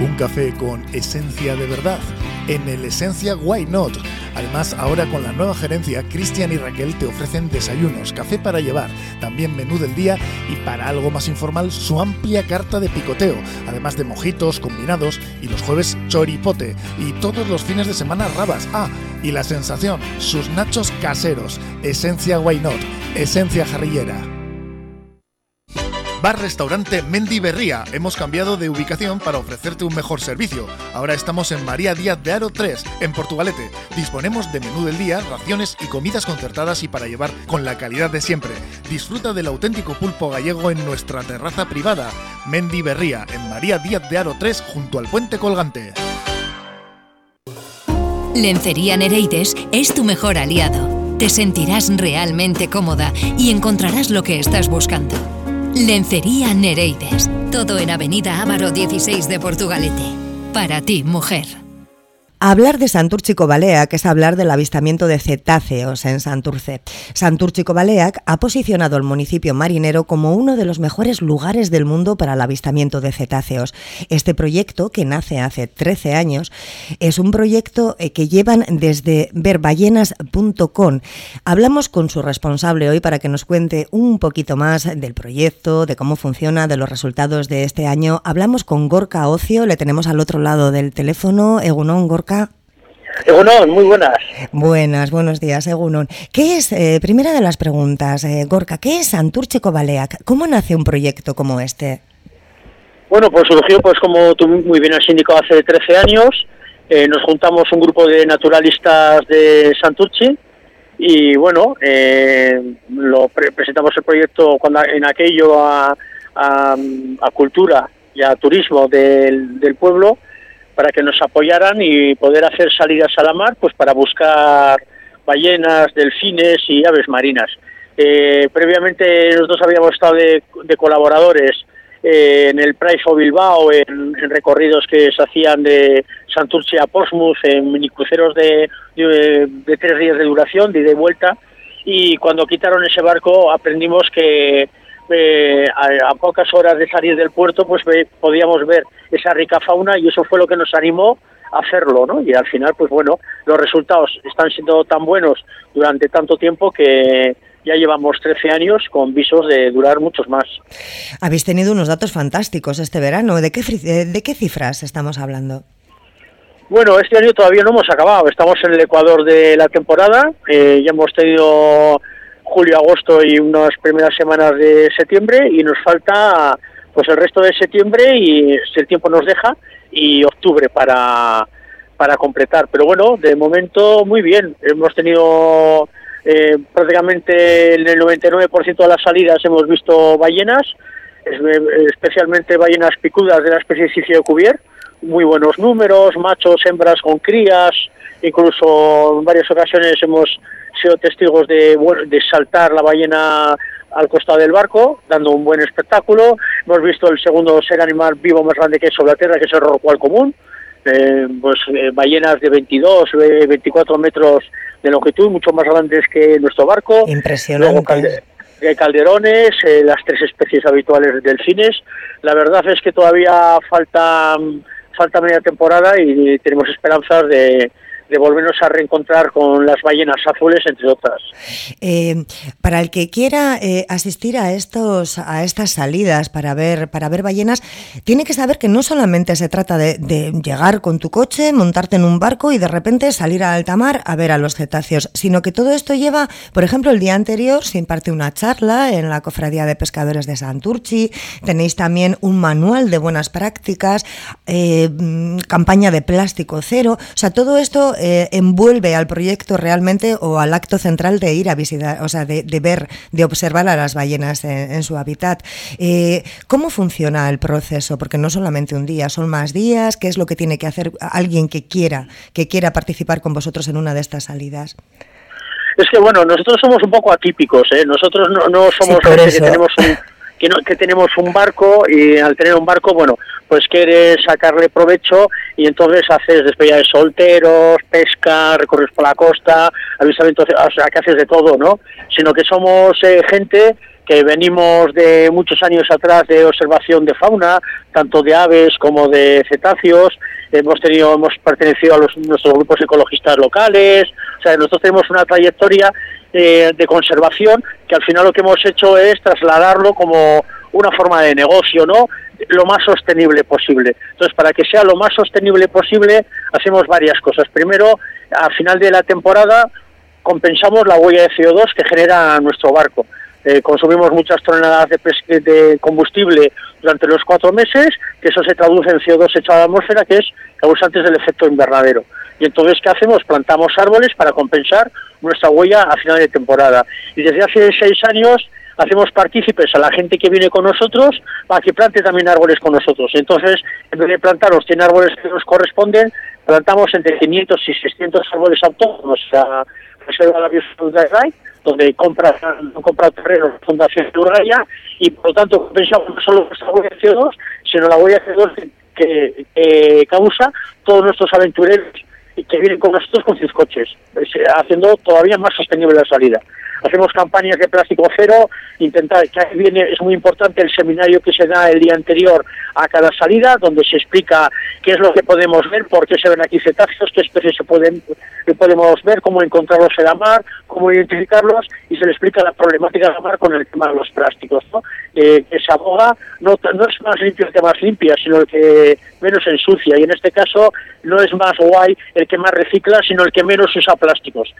Un café con esencia de verdad. En el Esencia Why Not. Además, ahora con la nueva gerencia, Cristian y Raquel te ofrecen desayunos, café para llevar, también menú del día y para algo más informal su amplia carta de picoteo, además de mojitos combinados y los jueves choripote y todos los fines de semana rabas. Ah, y la sensación, sus nachos caseros. Esencia Why Not. Esencia jarrillera. Bar-restaurante Mendy Berría. Hemos cambiado de ubicación para ofrecerte un mejor servicio. Ahora estamos en María Díaz de Aro 3, en Portugalete. Disponemos de menú del día, raciones y comidas concertadas y para llevar con la calidad de siempre. Disfruta del auténtico pulpo gallego en nuestra terraza privada. Mendy Berría, en María Díaz de Aro 3, junto al puente colgante. Lencería Nereides es tu mejor aliado. Te sentirás realmente cómoda y encontrarás lo que estás buscando. Lencería Nereides. Todo en Avenida Ávaro 16 de Portugalete. Para ti, mujer. Hablar de Santurchico Baleac es hablar del avistamiento de cetáceos en Santurce. Santurchico Baleac ha posicionado al municipio marinero como uno de los mejores lugares del mundo para el avistamiento de cetáceos. Este proyecto, que nace hace 13 años, es un proyecto eh, que llevan desde verballenas.com. Hablamos con su responsable hoy para que nos cuente un poquito más del proyecto, de cómo funciona, de los resultados de este año. Hablamos con Gorka Ocio, le tenemos al otro lado del teléfono. Egunon, Gorka. Egunon, muy buenas. Buenas, buenos días, Egunon. ¿Qué es, eh, primera de las preguntas, eh, Gorka, qué es Santurce Baleac? ¿Cómo nace un proyecto como este? Bueno, pues surgió, pues como tú muy bien has indicado, hace 13 años. Eh, nos juntamos un grupo de naturalistas de Santurce y bueno, lo presentamos el proyecto cuando en aquello a, a, cultura y a turismo del, del pueblo para que nos apoyaran y poder hacer salidas a la mar, pues para buscar ballenas, delfines y aves marinas. Eh, previamente nosotros habíamos estado de, colaboradores eh, en el Price of Bilbao, en, recorridos que se hacían de Santurce a Portsmouth, en minicruceros de, de, de tres días de duración, de ida y vuelta, y cuando quitaron ese barco aprendimos que eh, a, pocas horas de salir del puerto, pues podíamos ver esa rica fauna y eso fue lo que nos animó a hacerlo, ¿no? Y al final, pues bueno, los resultados están siendo tan buenos durante tanto tiempo que ya llevamos 13 años con visos de durar muchos más. Habéis tenido unos datos fantásticos este verano. ¿De qué, de qué cifras estamos hablando? Bueno, este año todavía no hemos acabado. Estamos en el Ecuador de la temporada. Eh, ya hemos tenido julio, agosto y unas primeras semanas de septiembre y nos falta pues el resto de septiembre y si el tiempo nos deja y octubre para, para completar. Pero bueno, de momento muy bien. Hemos tenido eh, prácticamente en el 99% de las salidas hemos visto ballenas, especialmente ballenas picudas de la especie de cubier, muy buenos números, machos, hembras con crías, incluso en varias ocasiones hemos sido testigos de, de saltar la ballena al costado del barco, dando un buen espectáculo. Hemos visto el segundo ser animal vivo más grande que hay sobre la Tierra, que es el rorcual común. Eh, pues eh, ballenas de 22, 24 metros de longitud, mucho más grandes que nuestro barco. Impresionante. calderones, eh, las tres especies habituales de delfines. La verdad es que todavía falta, falta media temporada y tenemos esperanzas de, de volvernos a reencontrar con las ballenas azules, entre otras. Eh, para el que quiera eh, asistir a estos a estas salidas para ver para ver ballenas, tiene que saber que no solamente se trata de, llegar con tu coche, montarte en un barco y de repente salir a alta mar a ver a los cetáceos, sino que todo esto lleva, por ejemplo, el día anterior se imparte una charla en la Cofradía de Pescadores de Santurchi, tenéis también un manual de buenas prácticas, eh, mm, campaña de plástico cero, o sea, todo esto eh, envuelve al proyecto realmente o al acto central de ir a visitar, o sea, de, ver, de observar a las ballenas en, su hábitat. Eh, ¿Cómo funciona el proceso? Porque no solamente un día, son más días. ¿Qué es lo que tiene que hacer alguien que quiera, que quiera participar con vosotros en una de estas salidas? Es que bueno, nosotros somos un poco atípicos, ¿eh? Nosotros no, somos gente que tenemos un que, no, que tenemos un barco y al tener un barco, bueno, pues quieres sacarle provecho y entonces haces despedida de solteros, pesca, recorres por la costa, avisamiento, o sea, que haces de todo, ¿no? Sino que somos eh, gente que venimos de muchos años atrás de observación de fauna, tanto de aves como de cetáceos, hemos tenido, hemos pertenecido a los, nuestros grupos ecologistas locales, o sea, nosotros tenemos una trayectoria eh, de conservación que al final lo que hemos hecho es trasladarlo como una forma de negocio, ¿no? Lo más sostenible posible. Entonces, para que sea lo más sostenible posible, hacemos varias cosas. Primero, al final de la temporada, compensamos la huella de CO2 que genera nuestro barco. eh, consumimos muchas toneladas de, de, combustible durante los cuatro meses, que eso se traduce en CO2 echado a la atmósfera, que es causante del efecto invernadero. Y entonces, ¿qué hacemos? Plantamos árboles para compensar nuestra huella a final de temporada. Y desde hace seis años hacemos partícipes a la gente que viene con nosotros para que plante también árboles con nosotros. Entonces, en vez de plantar los 100 árboles que nos corresponden, plantamos entre 500 y 600 árboles autónomos a Reserva la de donde compra, compra terreno la Fundación de Uraya y por lo tanto compensamos no solo nuestra huella de CO2, sino la huella de CO2 que, que causa todos nuestros aventureros que vienen con nosotros con sus coches, haciendo todavía más sostenible la salida hacemos campañas de plástico cero, intentar, que viene, es muy importante el seminario que se da el día anterior a cada salida, donde se explica qué es lo que podemos ver, por qué se ven aquí cetáceos, qué especies se pueden, podemos ver, cómo encontrarlos en la mar, cómo identificarlos, y se le explica la problemática de la mar con el tema de los plásticos, ¿no? Eh, que se no, no es más limpio el que más limpia, sino el que menos ensucia, y en este caso no es más guay el que más recicla, sino el que menos usa plásticos.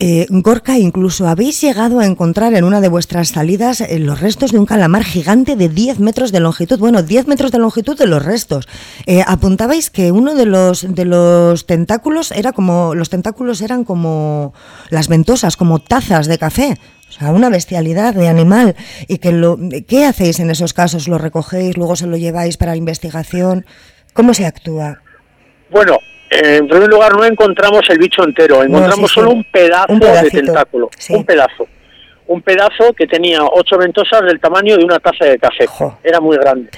Eh, Gorka, incluso habéis llegado a encontrar en una de vuestras salidas eh, los restos de un calamar gigante de 10 metros de longitud. Bueno, 10 metros de longitud de los restos. Eh, apuntabais que uno de los, de los tentáculos era como, los tentáculos eran como las ventosas, como tazas de café. O sea, una bestialidad de animal. ¿Y que lo, qué hacéis en esos casos? ¿Lo recogéis, luego se lo lleváis para la investigación? ¿Cómo se actúa? Bueno, en primer lugar, no encontramos el bicho entero, encontramos solo un pedazo de tentáculo, un pedazo. Un pedazo que tenía ocho ventosas del tamaño de una taza de café. Era muy grande.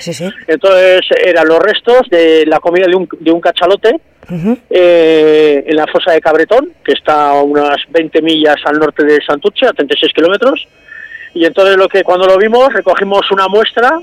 Entonces, eran los restos de la comida de un, de un cachalote eh, en la fosa de Cabretón, que está a unas 20 millas al norte de Santuche, a 36 kilómetros. Y entonces, lo que cuando lo vimos, recogimos una muestra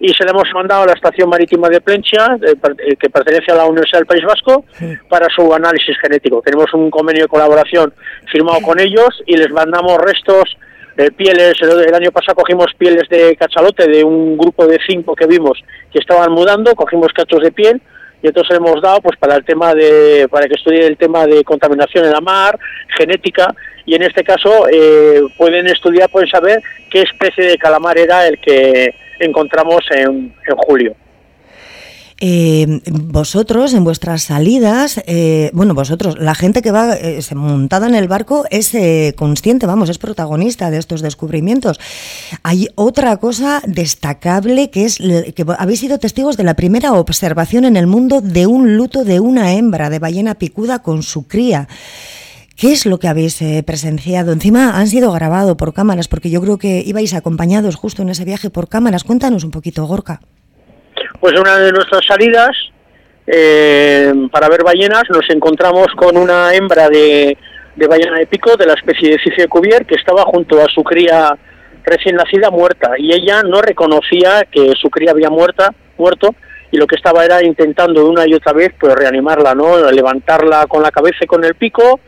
y se le hemos mandado a la Estación Marítima de Plencha, eh, que pertenece a la Universidad del País Vasco, para su análisis genético. Tenemos un convenio de colaboración firmado con ellos y les mandamos restos, de pieles. El, año pasado cogimos pieles de cachalote de un grupo de cinco que vimos que estaban mudando, cogimos cachos de piel y entonces le hemos dado pues para el tema de para que estudie el tema de contaminación en la mar, genética y en este caso eh, pueden estudiar, pueden saber qué especie de calamar era el que encontramos en, julio. Eh, vosotros en vuestras salidas, eh, bueno, vosotros, la gente que va eh, montada en el barco es consciente, vamos, es protagonista de estos descubrimientos. Hay otra cosa destacable que es que habéis sido testigos de la primera observación en el mundo de un luto de una hembra de ballena picuda con su cría. ¿Qué es lo que habéis eh, presenciado? Encima han sido grabados por cámaras, porque yo creo que ibais acompañados justo en ese viaje por cámaras. Cuéntanos un poquito, Gorka. Pues en una de nuestras salidas eh, para ver ballenas nos encontramos con una hembra de, ballena de pico de la especie de Cice cuvier que estaba junto a su cría recién nacida muerta y ella no reconocía que su cría había muerta, muerto y lo que estaba era intentando una y otra vez pues reanimarla, ¿no? levantarla con la cabeza y con el pico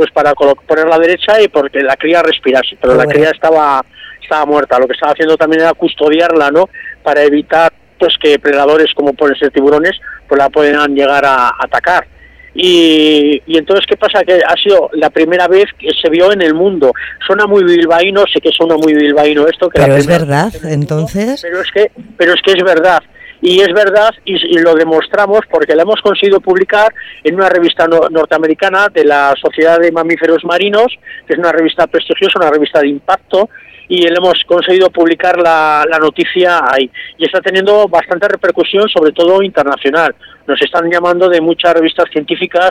pues para ponerla derecha y porque la cría respirase, pero la cría estaba estaba muerta. Lo que estaba haciendo también era custodiarla, ¿no? Para evitar pues que predadores como pueden ser tiburones pues la puedan llegar a atacar. Y, y, entonces, ¿qué pasa? Que ha sido la primera vez que se vio en el mundo. Suena muy bilbaíno, sé que suena muy bilbaíno esto. Que pero es verdad, entonces. Pero es, que, pero es que es verdad. Y es verdad, y, lo demostramos porque la hemos conseguido publicar en una revista norteamericana de la Sociedad de Mamíferos Marinos, que es una revista prestigiosa, una revista de impacto, y le hemos conseguido publicar la, noticia ahí. Y está teniendo bastante repercusión, sobre todo internacional. Nos están llamando de muchas revistas científicas,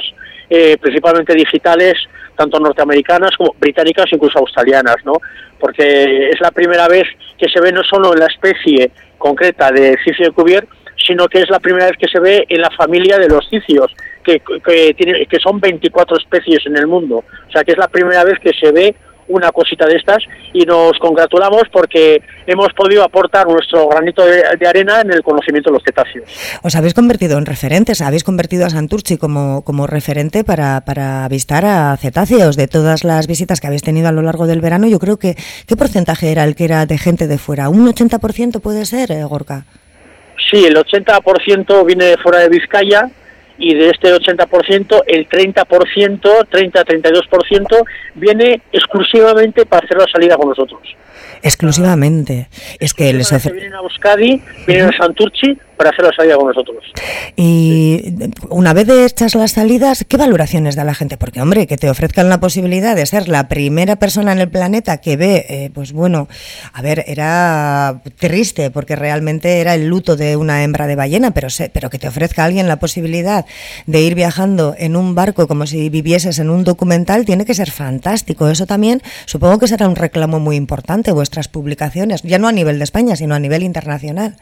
eh, principalmente digitales, tanto norteamericanas como británicas, incluso australianas, ¿no? Porque es la primera vez que se ve no solo en la especie concreta de cicio de cuvier, sino que es la primera vez que se ve en la familia de los cicios, que, que, tiene, que son 24 especies en el mundo. O sea que es la primera vez que se ve una cosita de estas y nos congratulamos porque hemos podido aportar nuestro granito de, arena en el conocimiento de los cetáceos. Os habéis convertido en referentes, habéis convertido a Santurchi como, como referente para, para avistar a cetáceos de todas las visitas que habéis tenido a lo largo del verano. Yo creo que, ¿qué porcentaje era el que era de gente de fuera? ¿Un 80% puede ser, eh, Gorka? Sí, el 80% viene de fuera de Vizcaya y de este 80%, el 30%, 30-32% viene exclusivamente para hacer la salida con nosotros. Exclusivamente. Es que les ofrecen... Vienen a Euskadi, vienen a Santurchi para salida con nosotros. Y una vez hechas las salidas, ¿qué valoraciones da la gente? Porque, hombre, que te ofrezcan la posibilidad de ser la primera persona en el planeta que ve, eh, pues bueno, a ver, era triste porque realmente era el luto de una hembra de ballena, pero, pero que te ofrezca alguien la posibilidad de ir viajando en un barco como si vivieses en un documental, tiene que ser fantástico. Eso también supongo que será un reclamo muy importante, vuestras publicaciones, ya no a nivel de España, sino a nivel internacional.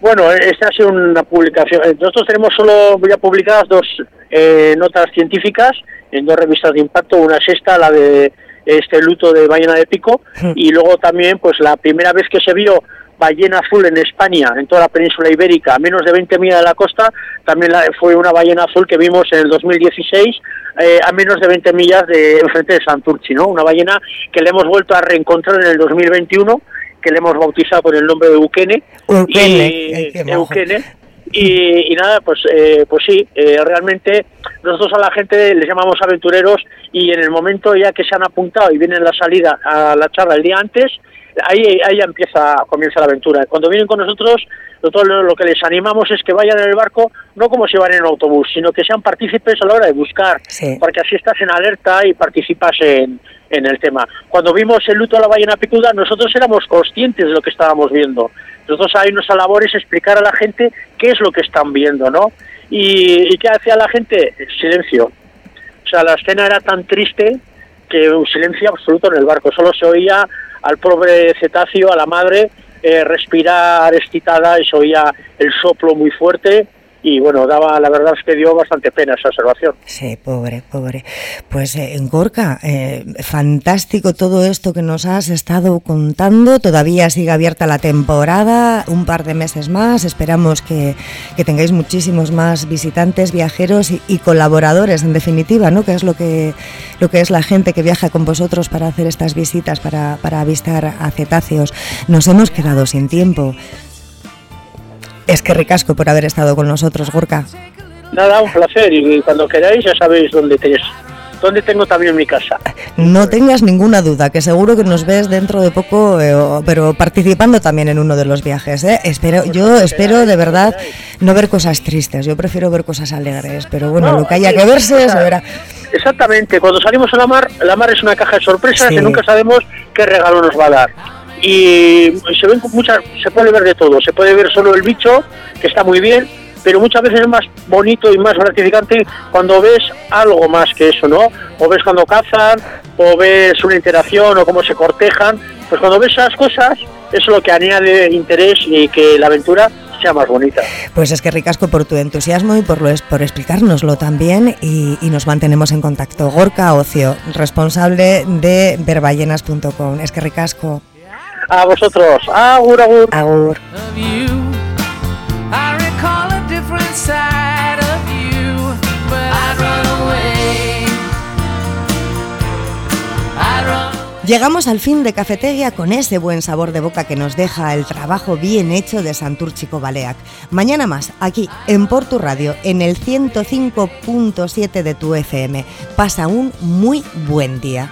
Bueno, esta ha sido una publicación. Eh, nosotros tenemos solo ya publicadas dos eh, notas científicas en dos revistas de impacto. Una es esta, la de este luto de ballena de pico, hmm. y luego también, pues la primera vez que se vio ballena azul en España, en toda la península ibérica, a menos de 20 millas de la costa, también fue una ballena azul que vimos en el 2016 eh, a menos de 20 millas de enfrente de Santurchi, ¿no? Una ballena que le hemos vuelto a reencontrar en el 2021 que le hemos bautizado con el nombre de Eukene. Y, y, nada, pues eh, pues sí, eh, realmente nosotros a la gente les llamamos aventureros y en el momento ya que se han apuntado y vienen la salida a la charla el día antes, ahí, ahí ya empieza, comienza la aventura. Cuando vienen con nosotros, nosotros lo, que les animamos es que vayan en el barco, no como si van en autobús, sino que sean partícipes a la hora de buscar, porque así estás en alerta y participas en, en el tema. Cuando vimos el luto de la ballena picuda, nosotros éramos conscientes de lo que estábamos viendo. Nosotros hay nuestra labor es explicar a la gente qué es lo que están viendo, ¿no? Y, qué hacía la gente? Silencio. O sea, la escena era tan triste que un silencio absoluto en el barco. Solo se oía al pobre cetáceo, a la madre, eh, respirar excitada y se oía el soplo muy fuerte y bueno, daba, la verdad es que dio bastante pena esa observación. Sí, pobre, pobre. Pues eh, Gorka, eh, fantástico todo esto que nos has estado contando, todavía sigue abierta la temporada, un par de meses más, esperamos que, tengáis muchísimos más visitantes, viajeros y, colaboradores, en definitiva, ¿no? que es lo que, lo que es la gente que viaja con vosotros para hacer estas visitas, para, para avistar a cetáceos. Nos hemos quedado sin tiempo. Es que ricasco por haber estado con nosotros, Gorka. Nada, un placer y cuando queráis ya sabéis dónde tenéis. ¿Dónde tengo también mi casa? No tengas ninguna duda, que seguro que nos ves dentro de poco, eh, pero participando también en uno de los viajes. ¿eh? Espero, yo espero de verdad no ver cosas tristes, yo prefiero ver cosas alegres, pero bueno, lo que haya que verse se verá. Exactamente, cuando salimos a la mar, la mar es una caja de sorpresas que nunca sabemos qué regalo nos va a dar y se ven muchas, se puede ver de todo, se puede ver solo el bicho, que está muy bien, pero muchas veces es más bonito y más gratificante cuando ves algo más que eso, ¿no? O ves cuando cazan, o ves una interacción, o cómo se cortejan, pues cuando ves esas cosas, eso es lo que añade interés y que la aventura sea más bonita. Pues es que ricasco por tu entusiasmo y por, por explicárnoslo también y, y nos mantenemos en contacto. Gorka Ocio, responsable de verballenas.com. Es que ricasco. A vosotros. Agur, agur. Agur. Llegamos al fin de Cafetería con ese buen sabor de boca que nos deja el trabajo bien hecho de Santurchico Baleac. Mañana más, aquí en Portu Radio, en el 105.7 de tu FM. Pasa un muy buen día.